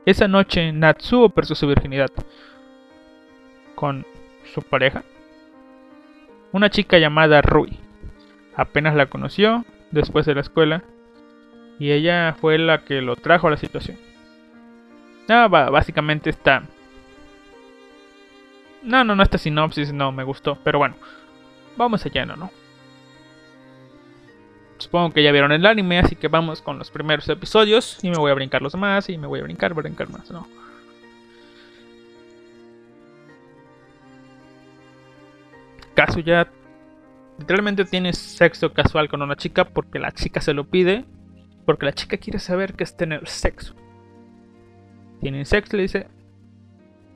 Speaker 4: Esa noche Natsuo perdió su virginidad con su pareja, una chica llamada Rui. Apenas la conoció después de la escuela y ella fue la que lo trajo a la situación. Ah, básicamente está... No, no, no, esta sinopsis no me gustó, pero bueno, vamos allá, ¿no? Supongo que ya vieron el anime, así que vamos con los primeros episodios y me voy a brincar los más y me voy a brincar, brincar más, ¿no? Kazuya literalmente tiene sexo casual con una chica porque la chica se lo pide, porque la chica quiere saber qué es tener sexo. Tienen sexo, le dice,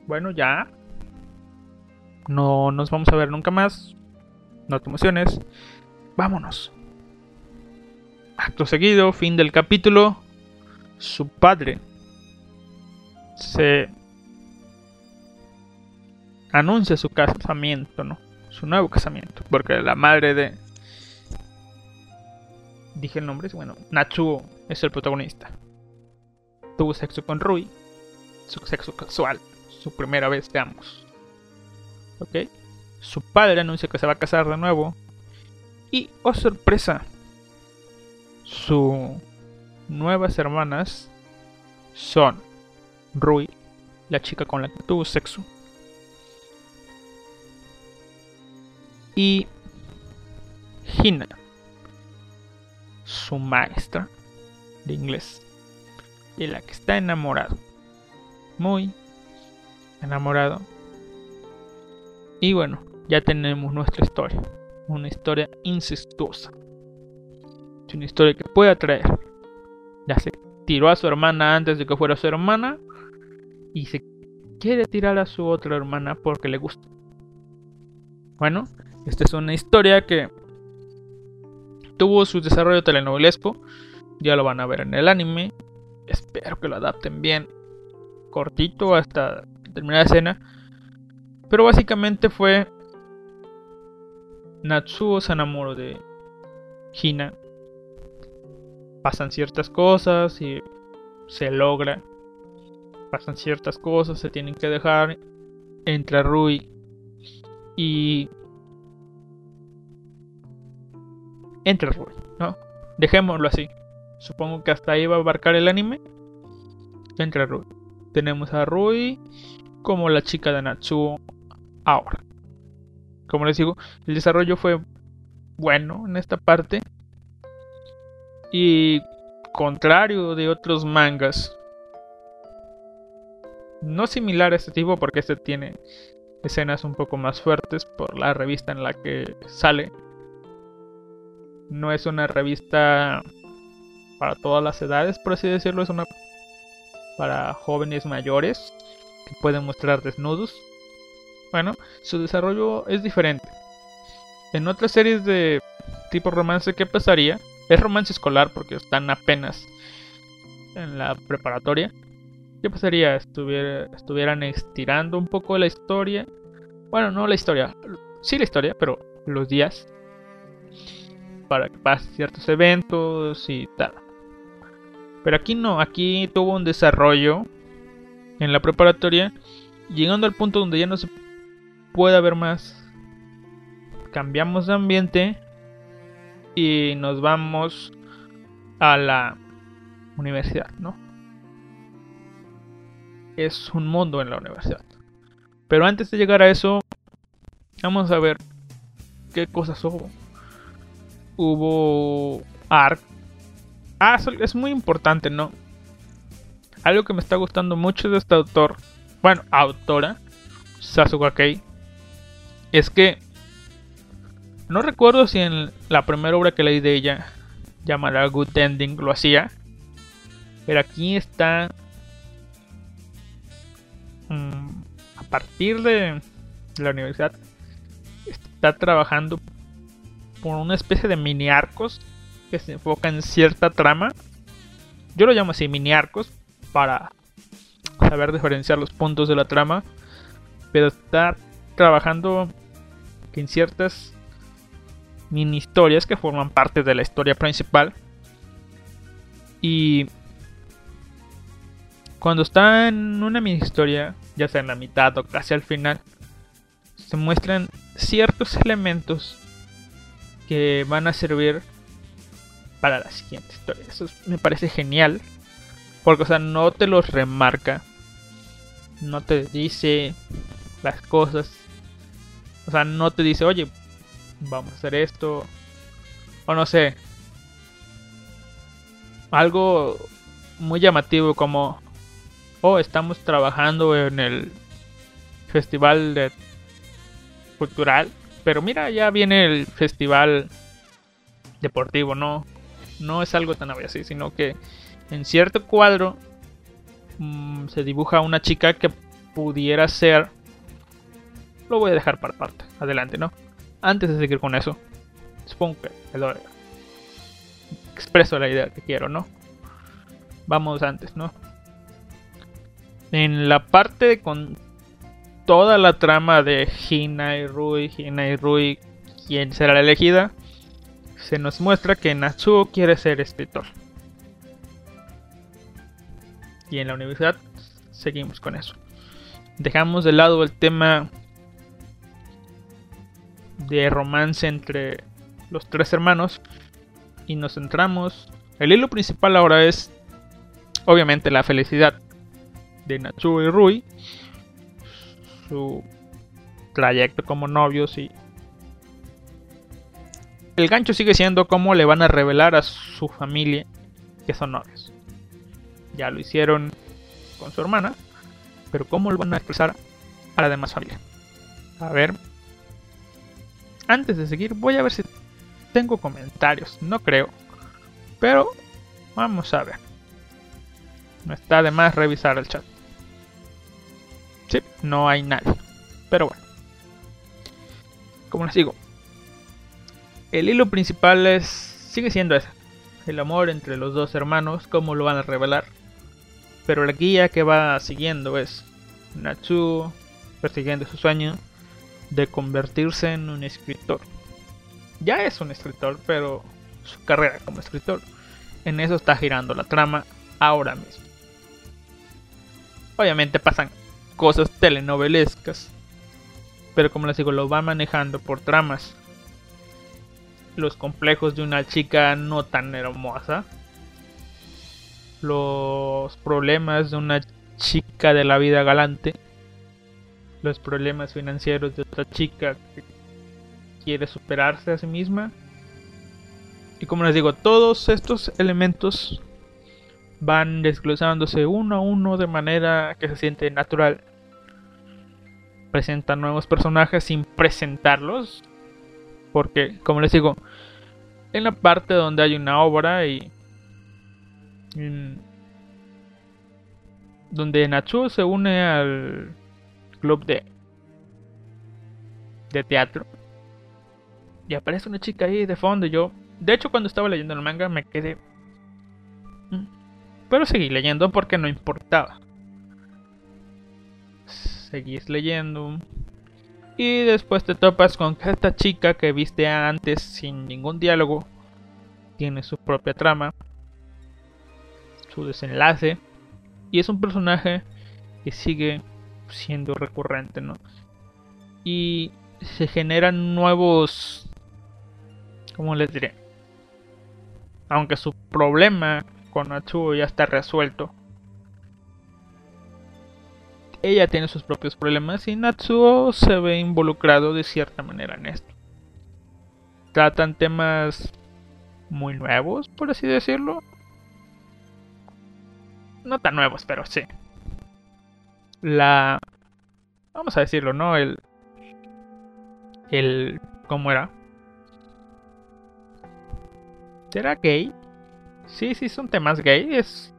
Speaker 4: bueno, ya, no nos vamos a ver nunca más, no te emociones, vámonos. Acto seguido, fin del capítulo, su padre se anuncia su casamiento, ¿no? Su nuevo casamiento, porque la madre de dije el nombre, bueno, Natsuo es el protagonista. Tuvo sexo con Rui, su sexo casual, su primera vez de ambos. ¿Ok? Su padre anuncia que se va a casar de nuevo. Y, oh sorpresa, sus nuevas hermanas son Rui, la chica con la que tuvo sexo, y Hina, su maestra de inglés, de la que está enamorado, muy enamorado. Y bueno, ya tenemos nuestra historia, una historia incestuosa, es una historia que puede atraer. Ya se tiró a su hermana antes de que fuera su hermana y se quiere tirar a su otra hermana porque le gusta. Bueno, esta es una historia que tuvo su desarrollo telenovelesco. Ya lo van a ver en el anime. Espero que lo adapten bien. Cortito hasta determinada escena. Pero básicamente fue Natsuo se enamoró de Hina. Pasan ciertas cosas y se logra. Pasan ciertas cosas, se tienen que dejar. Entra Rui y entra Rui, ¿no? Dejémoslo así. Supongo que hasta ahí va a abarcar el anime. Entra Rui. Tenemos a Rui como la chica de Natsuo ahora. Como les digo, el desarrollo fue bueno en esta parte. Y contrario de otros mangas, no similar a este tipo porque este tiene escenas un poco más fuertes por la revista en la que sale. No es una revista para todas las edades, por así decirlo, es una para jóvenes mayores que pueden mostrar desnudos. Bueno, su desarrollo es diferente. En otras series de tipo romance, ¿qué pasaría? Es romance escolar porque están apenas en la preparatoria. ¿Qué pasaría? Estuviera, estuvieran estirando un poco la historia. Bueno, no la historia. Sí la historia, pero los días. Para que pasen ciertos eventos y tal. Pero aquí no, aquí tuvo un desarrollo en la preparatoria. Llegando al punto donde ya no se puede haber más. Cambiamos de ambiente y nos vamos a la universidad, ¿no? Es un mundo en la universidad. Pero antes de llegar a eso, vamos a ver qué cosas hubo. Hubo ARC. Ah, es muy importante, ¿no? Algo que me está gustando mucho de este autor, bueno, autora, Sasuga Kei, es que no recuerdo si en la primera obra que leí de ella, llamada Good Ending, lo hacía, pero aquí está mm, a partir de la universidad está trabajando por una especie de mini arcos que se enfoca en cierta trama. Yo lo llamo así mini arcos para saber diferenciar los puntos de la trama, pero está trabajando en ciertas mini historias que forman parte de la historia principal. Y cuando está en una mini historia, ya sea en la mitad o casi al final, se muestran ciertos elementos que van a servir para la siguiente historia. Eso me parece genial. Porque, o sea, no te los remarca. No te dice las cosas. O sea, no te dice, oye, vamos a hacer esto. O no sé. Algo muy llamativo como, oh, estamos trabajando en el festival cultural. Pero mira, ya viene el festival deportivo, ¿no? No es algo tan así, sino que en cierto cuadro mmm, se dibuja una chica que pudiera ser... Lo voy a dejar para parte, adelante, ¿no? Antes de seguir con eso, supongo lo expreso la idea que quiero, ¿no? Vamos antes, ¿no? En la parte con toda la trama de Hina y Rui, Hina y Rui, quién será la elegida, se nos muestra que Natsuo quiere ser escritor. Y en la universidad seguimos con eso. Dejamos de lado el tema de romance entre los tres hermanos y nos centramos. El hilo principal ahora es, obviamente, la felicidad de Natsuo y Rui, su trayecto como novios y el gancho sigue siendo cómo le van a revelar a su familia que son novios. Ya lo hicieron con su hermana, pero cómo lo van a expresar a la demás familia. A ver, antes de seguir, voy a ver si tengo comentarios. No creo. Pero vamos a ver. No está de más revisar el chat. Sí, no hay nadie. Pero bueno. Como les digo. El hilo principal es, sigue siendo ese. El amor entre los dos hermanos. Cómo lo van a revelar. Pero la guía que va siguiendo es Natsu persiguiendo su sueño de convertirse en un escritor. Ya es un escritor, pero su carrera como escritor, en eso está girando la trama ahora mismo. Obviamente pasan cosas telenovelescas, pero como les digo, lo va manejando por tramas. Los complejos de una chica no tan hermosa. Los problemas de una chica de la vida galante. Los problemas financieros de otra chica que quiere superarse a sí misma. Y como les digo, todos estos elementos van desglosándose uno a uno de manera que se siente natural. Presentan nuevos personajes sin presentarlos. Porque, como les digo, en la parte donde hay una obra y. en- donde Nacho se une al club de. de teatro. Y aparece una chica ahí de fondo. Y yo, de hecho, cuando estaba leyendo el manga me quedé. "Mm". Pero seguí leyendo porque no importaba. Seguís leyendo. Y después te topas con esta chica que viste antes sin ningún diálogo tiene su propia trama, su desenlace. Y es un personaje que sigue siendo recurrente, ¿no? Y se generan nuevos... ¿Cómo les diré? Aunque su problema con Natsuo ya está resuelto. Ella tiene sus propios problemas y Natsuo se ve involucrado de cierta manera en esto. Tratan temas muy nuevos, por así decirlo. No tan nuevos, pero sí. La... Vamos a decirlo, ¿no? El... El... ¿Cómo era? ¿Será gay? Sí, sí, son temas gay. Es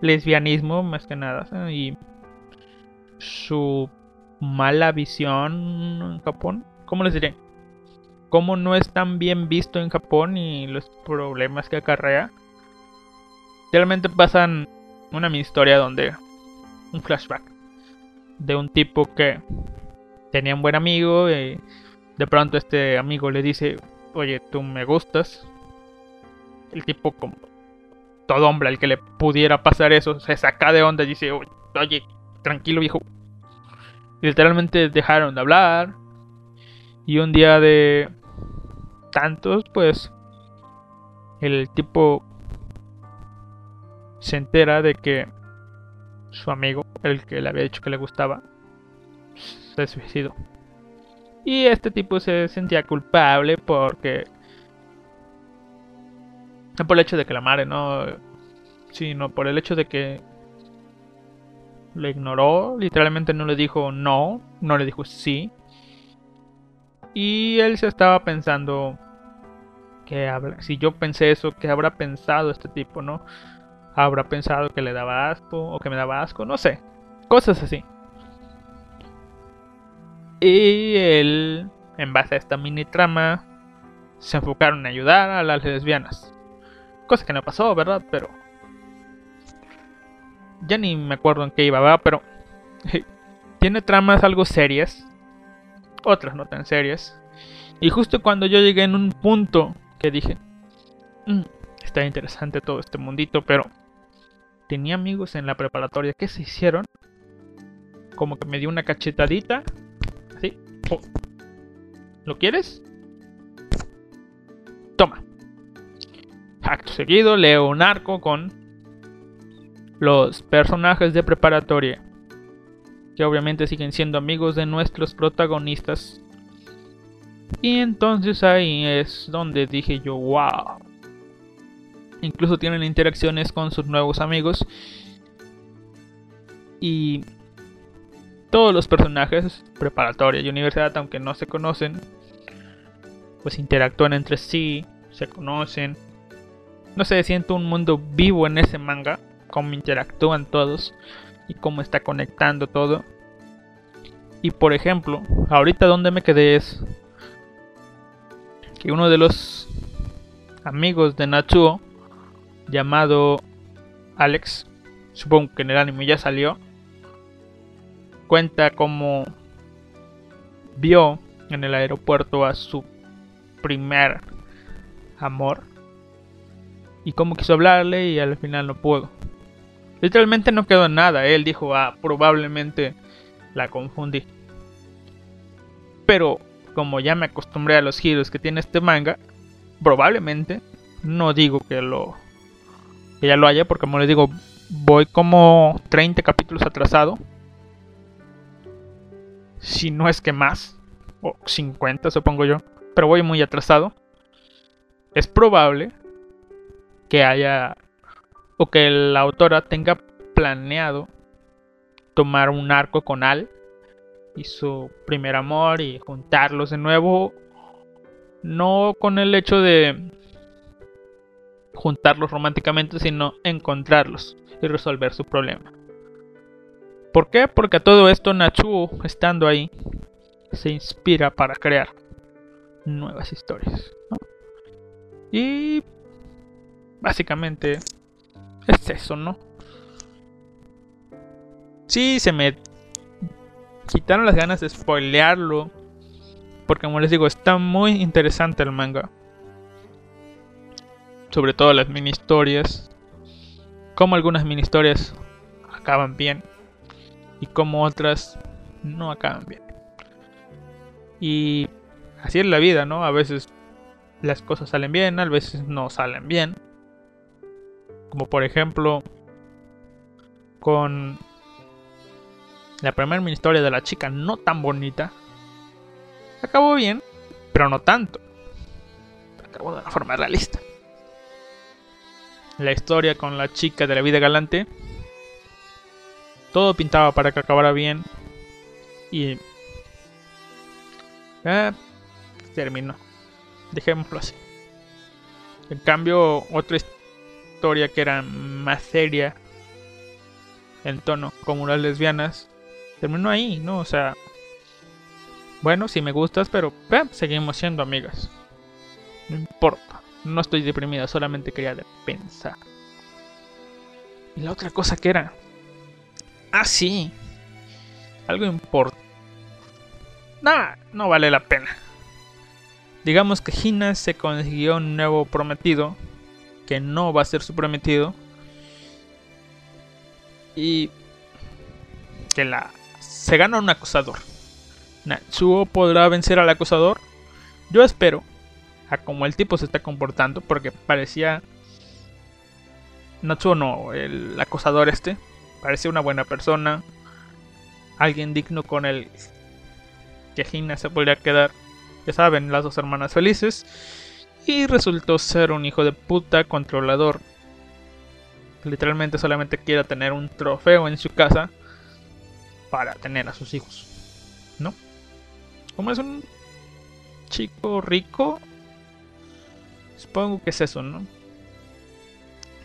Speaker 4: lesbianismo más que nada. Y su mala visión en Japón. ¿Cómo les diré? Cómo no es tan bien visto en Japón y los problemas que acarrea. Realmente pasan una mini historia donde un flashback de un tipo que tenía un buen amigo y de pronto este amigo le dice, oye, tú me gustas. El tipo como todo hombre al que le pudiera pasar eso se saca de onda y dice, oye, tranquilo viejo. Literalmente dejaron de hablar. Y un día de tantos, pues el tipo se entera de que su amigo, el que le había dicho que le gustaba, se suicidó. Y este tipo se sentía culpable porque... No por el hecho de que la amara, no... Sino por el hecho de que le ignoró, literalmente no le dijo no, no le dijo sí. Y él se estaba pensando que habrá- si yo pensé eso, ¿qué habrá pensado este tipo, no? Habrá pensado que le daba asco o que me daba asco, no sé. Cosas así. Y él, en base a esta mini trama, se enfocaron en ayudar a las lesbianas. Cosa que no pasó, ¿verdad? Pero ya ni me acuerdo en qué iba, ¿verdad? Pero tiene tramas algo serias, otras no tan serias. Y justo cuando yo llegué en un punto que dije, "Mm, está interesante todo este mundito, pero tenía amigos en la preparatoria que se hicieron, como que me dio una cachetadita, así, po. ¿lo quieres? Toma. Acto seguido, leo un arco con los personajes de preparatoria, que obviamente siguen siendo amigos de nuestros protagonistas. Y entonces ahí es donde dije yo, wow. Incluso tienen interacciones con sus nuevos amigos. Y todos los personajes, preparatoria y universidad, aunque no se conocen, pues interactúan entre sí, se conocen. No sé, siento un mundo vivo en ese manga cómo interactúan todos y cómo está conectando todo. Y por ejemplo, ahorita donde me quedé es que uno de los amigos de Natsuo, llamado Alex, supongo que en el anime ya salió, cuenta cómo vio en el aeropuerto a su primer amor y cómo quiso hablarle y al final no pudo. Literalmente no quedó nada. Él dijo, ah, probablemente la confundí. Pero como ya me acostumbré a los giros que tiene este manga, probablemente no digo que lo que ya lo haya, porque como les digo, voy como 30 capítulos atrasado. Si no es que más, o 50 supongo yo, pero voy muy atrasado. Es probable que haya o que la autora tenga planeado tomar un arco con Al y su primer amor y juntarlos de nuevo. No con el hecho de juntarlos románticamente, sino encontrarlos y resolver su problema. ¿Por qué? Porque a todo esto Natsuo, estando ahí, se inspira para crear nuevas historias. Y básicamente (laughs) es eso, ¿no? Sí, se me quitaron las ganas de spoilearlo. Porque como les digo, está muy interesante el manga. Sobre todo las mini historias. Como algunas mini historias acaban bien. Y como otras no acaban bien. Y así es la vida, ¿no? A veces las cosas salen bien, a veces no salen bien. Como por ejemplo con la primera mini historia de la chica no tan bonita. Acabó bien, pero no tanto. Acabó de una forma realista. La historia con la chica de la vida galante. Todo pintaba para que acabara bien. Y... Eh, terminó. Dejémoslo así. En cambio, otra historia que era más seria en tono como las lesbianas terminó ahí, ¿no? O sea, bueno, si me gustas, pero seguimos siendo amigas. No importa, no estoy deprimida, solamente quería pensar. Y la otra cosa que era, ah, sí, algo importante. Nada, no vale la pena. Digamos que Hina se consiguió un nuevo prometido, que no va a ser su prometido. Y que la se gana un acosador. Natsuo podrá vencer al acosador. Yo espero, a como el tipo se está comportando, porque parecía Natsuo no, el acosador este, parecía una buena persona, alguien digno con el que Hina se podría quedar, ya saben, las dos hermanas felices, y resultó ser un hijo de puta controlador. Literalmente solamente quiere tener un trofeo en su casa para tener a sus hijos. ¿No? Como es un chico rico, supongo que es eso, ¿no?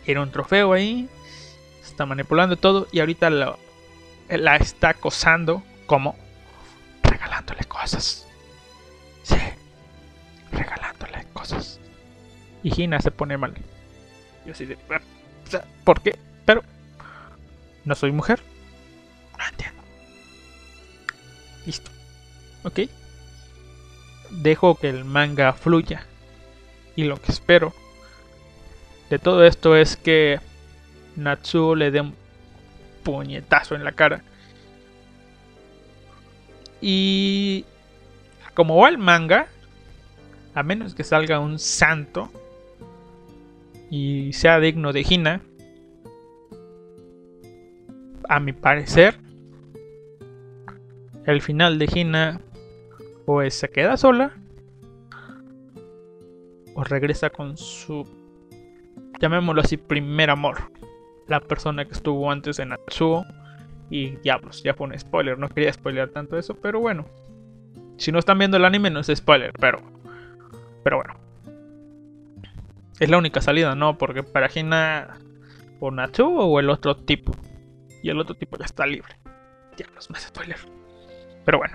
Speaker 4: Era un trofeo ahí, está manipulando todo y ahorita la, la está acosando como regalándole cosas. Y Gina se pone mal. Y así de, ¿por qué? Pero no soy mujer. No entiendo. Listo. ¿Ok? Dejo que el manga fluya. Y lo que espero de todo esto es que Natsuo le dé un puñetazo en la cara. Y como va el manga, a menos que salga un santo y sea digno de Hina, a mi parecer, el final de Hina o se queda sola o regresa con su llamémoslo así primer amor la persona que estuvo antes en Natsuo y diablos ya fue un spoiler no quería spoilear tanto eso pero bueno. Si no están viendo el anime no es spoiler pero pero bueno es la única salida no porque para Hina o Natsuo o el otro tipo y el otro tipo ya está libre diablos más spoiler pero bueno.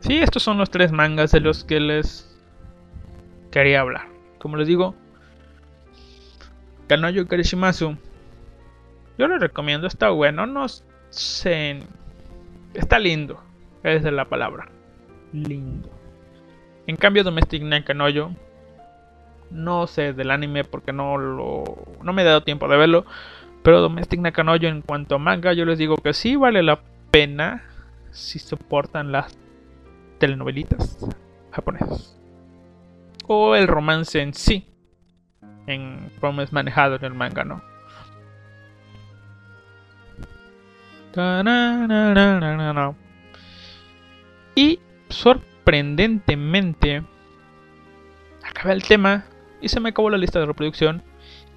Speaker 4: Sí, estos son los tres mangas de los que les quería hablar. Como les digo, Kanoyo Karishimasu. Yo lo recomiendo, está bueno. No sé Está lindo. Esa es la palabra. Lindo. En cambio, Domestic Nakanoyo. No sé del anime porque no lo. No me he dado tiempo de verlo. Pero Domestic Nakanoyo, en cuanto a manga, yo les digo que sí vale la pena. Si soportan las telenovelitas japonesas. O el romance en sí. En cómo es manejado en el manga, ¿no? Y sorprendentemente, acabé el tema y se me acabó la lista de reproducción.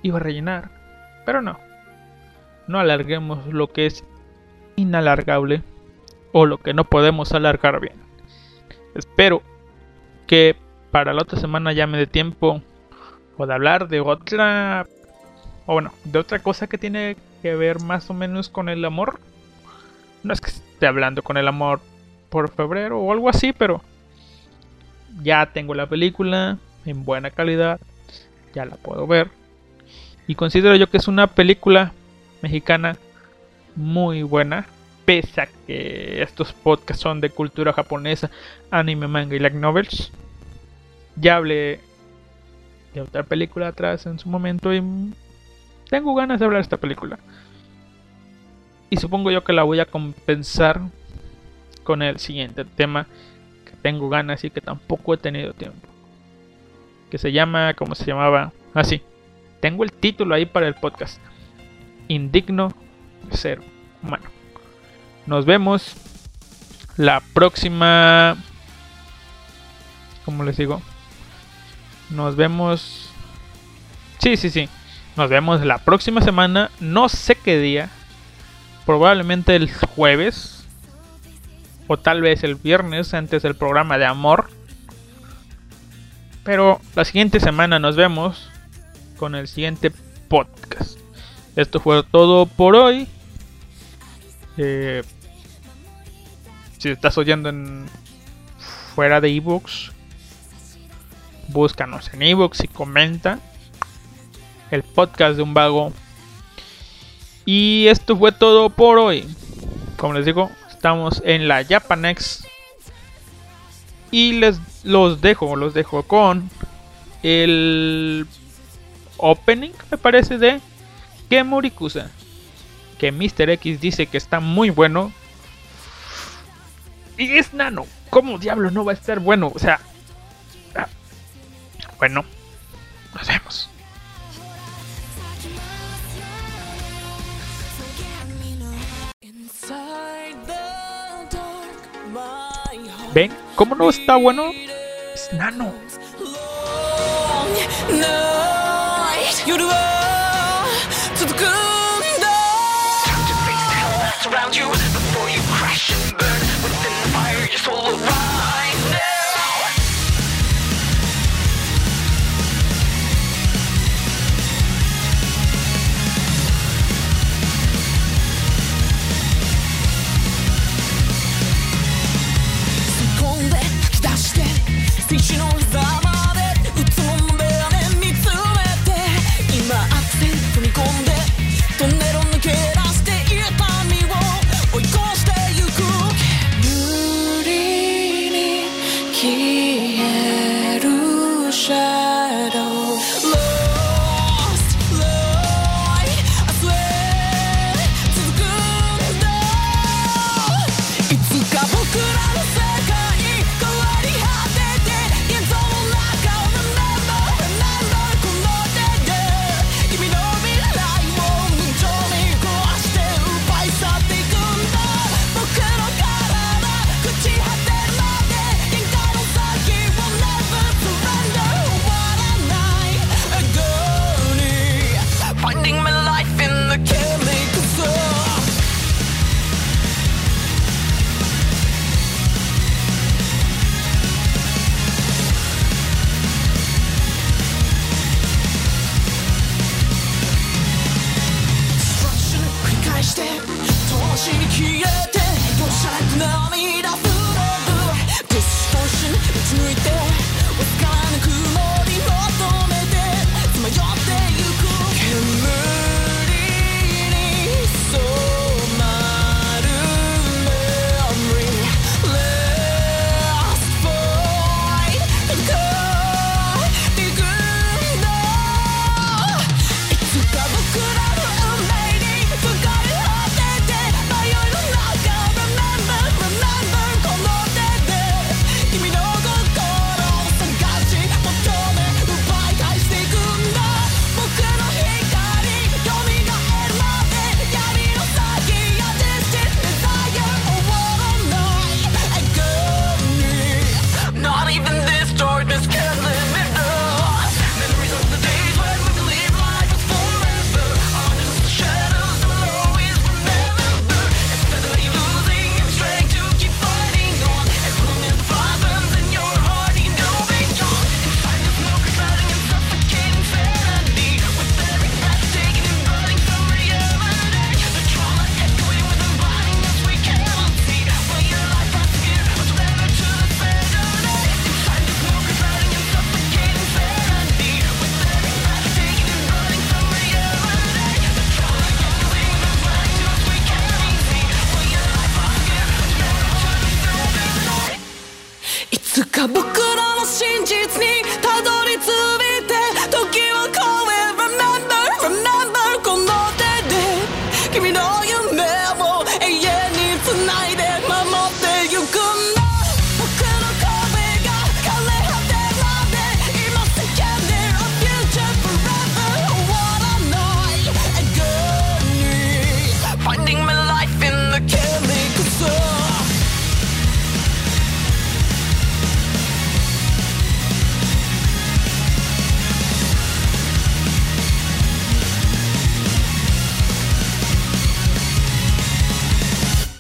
Speaker 4: Iba a rellenar, pero no. No alarguemos lo que es inalargable o lo que no podemos alargar bien. Espero que para la otra semana ya me dé tiempo o de hablar de otra o bueno, de otra cosa que tiene que ver más o menos con el amor. No es que esté hablando con el amor por febrero o algo así, pero ya tengo la película en buena calidad, ya la puedo ver. Y considero yo que es una película mexicana muy buena, pese a que estos podcasts son de cultura japonesa, anime, manga y light novels. Ya hablé de otra película atrás en su momento y tengo ganas de hablar de esta película. Y supongo yo que la voy a compensar con el siguiente tema que tengo ganas y que tampoco he tenido tiempo. Que se llama, ¿cómo se llamaba? Así. tengo el título ahí para el podcast. Indigno ser humano. Nos vemos la próxima... ¿Cómo les digo? Nos vemos... Sí, sí, sí. Nos vemos la próxima semana. No sé qué día. Probablemente el jueves o tal vez el viernes antes del programa de amor. Pero la siguiente semana nos vemos con el siguiente podcast. Esto fue todo por hoy. Eh, si estás oyendo en fuera de ebooks, búscanos en ebooks y comenta el podcast de un vago. Y esto fue todo por hoy. Como les digo, Estamos en la Japanex. Y les los dejo, los dejo con el opening, me parece, de Kemurikusa. Que Mr. X dice que está muy bueno. Y es nano. ¿Cómo diablo no va a estar bueno? O sea. Ah, bueno. Nos vemos. ¿Ven? ¿Cómo no está bueno? Es nano.
Speaker 1: She knows.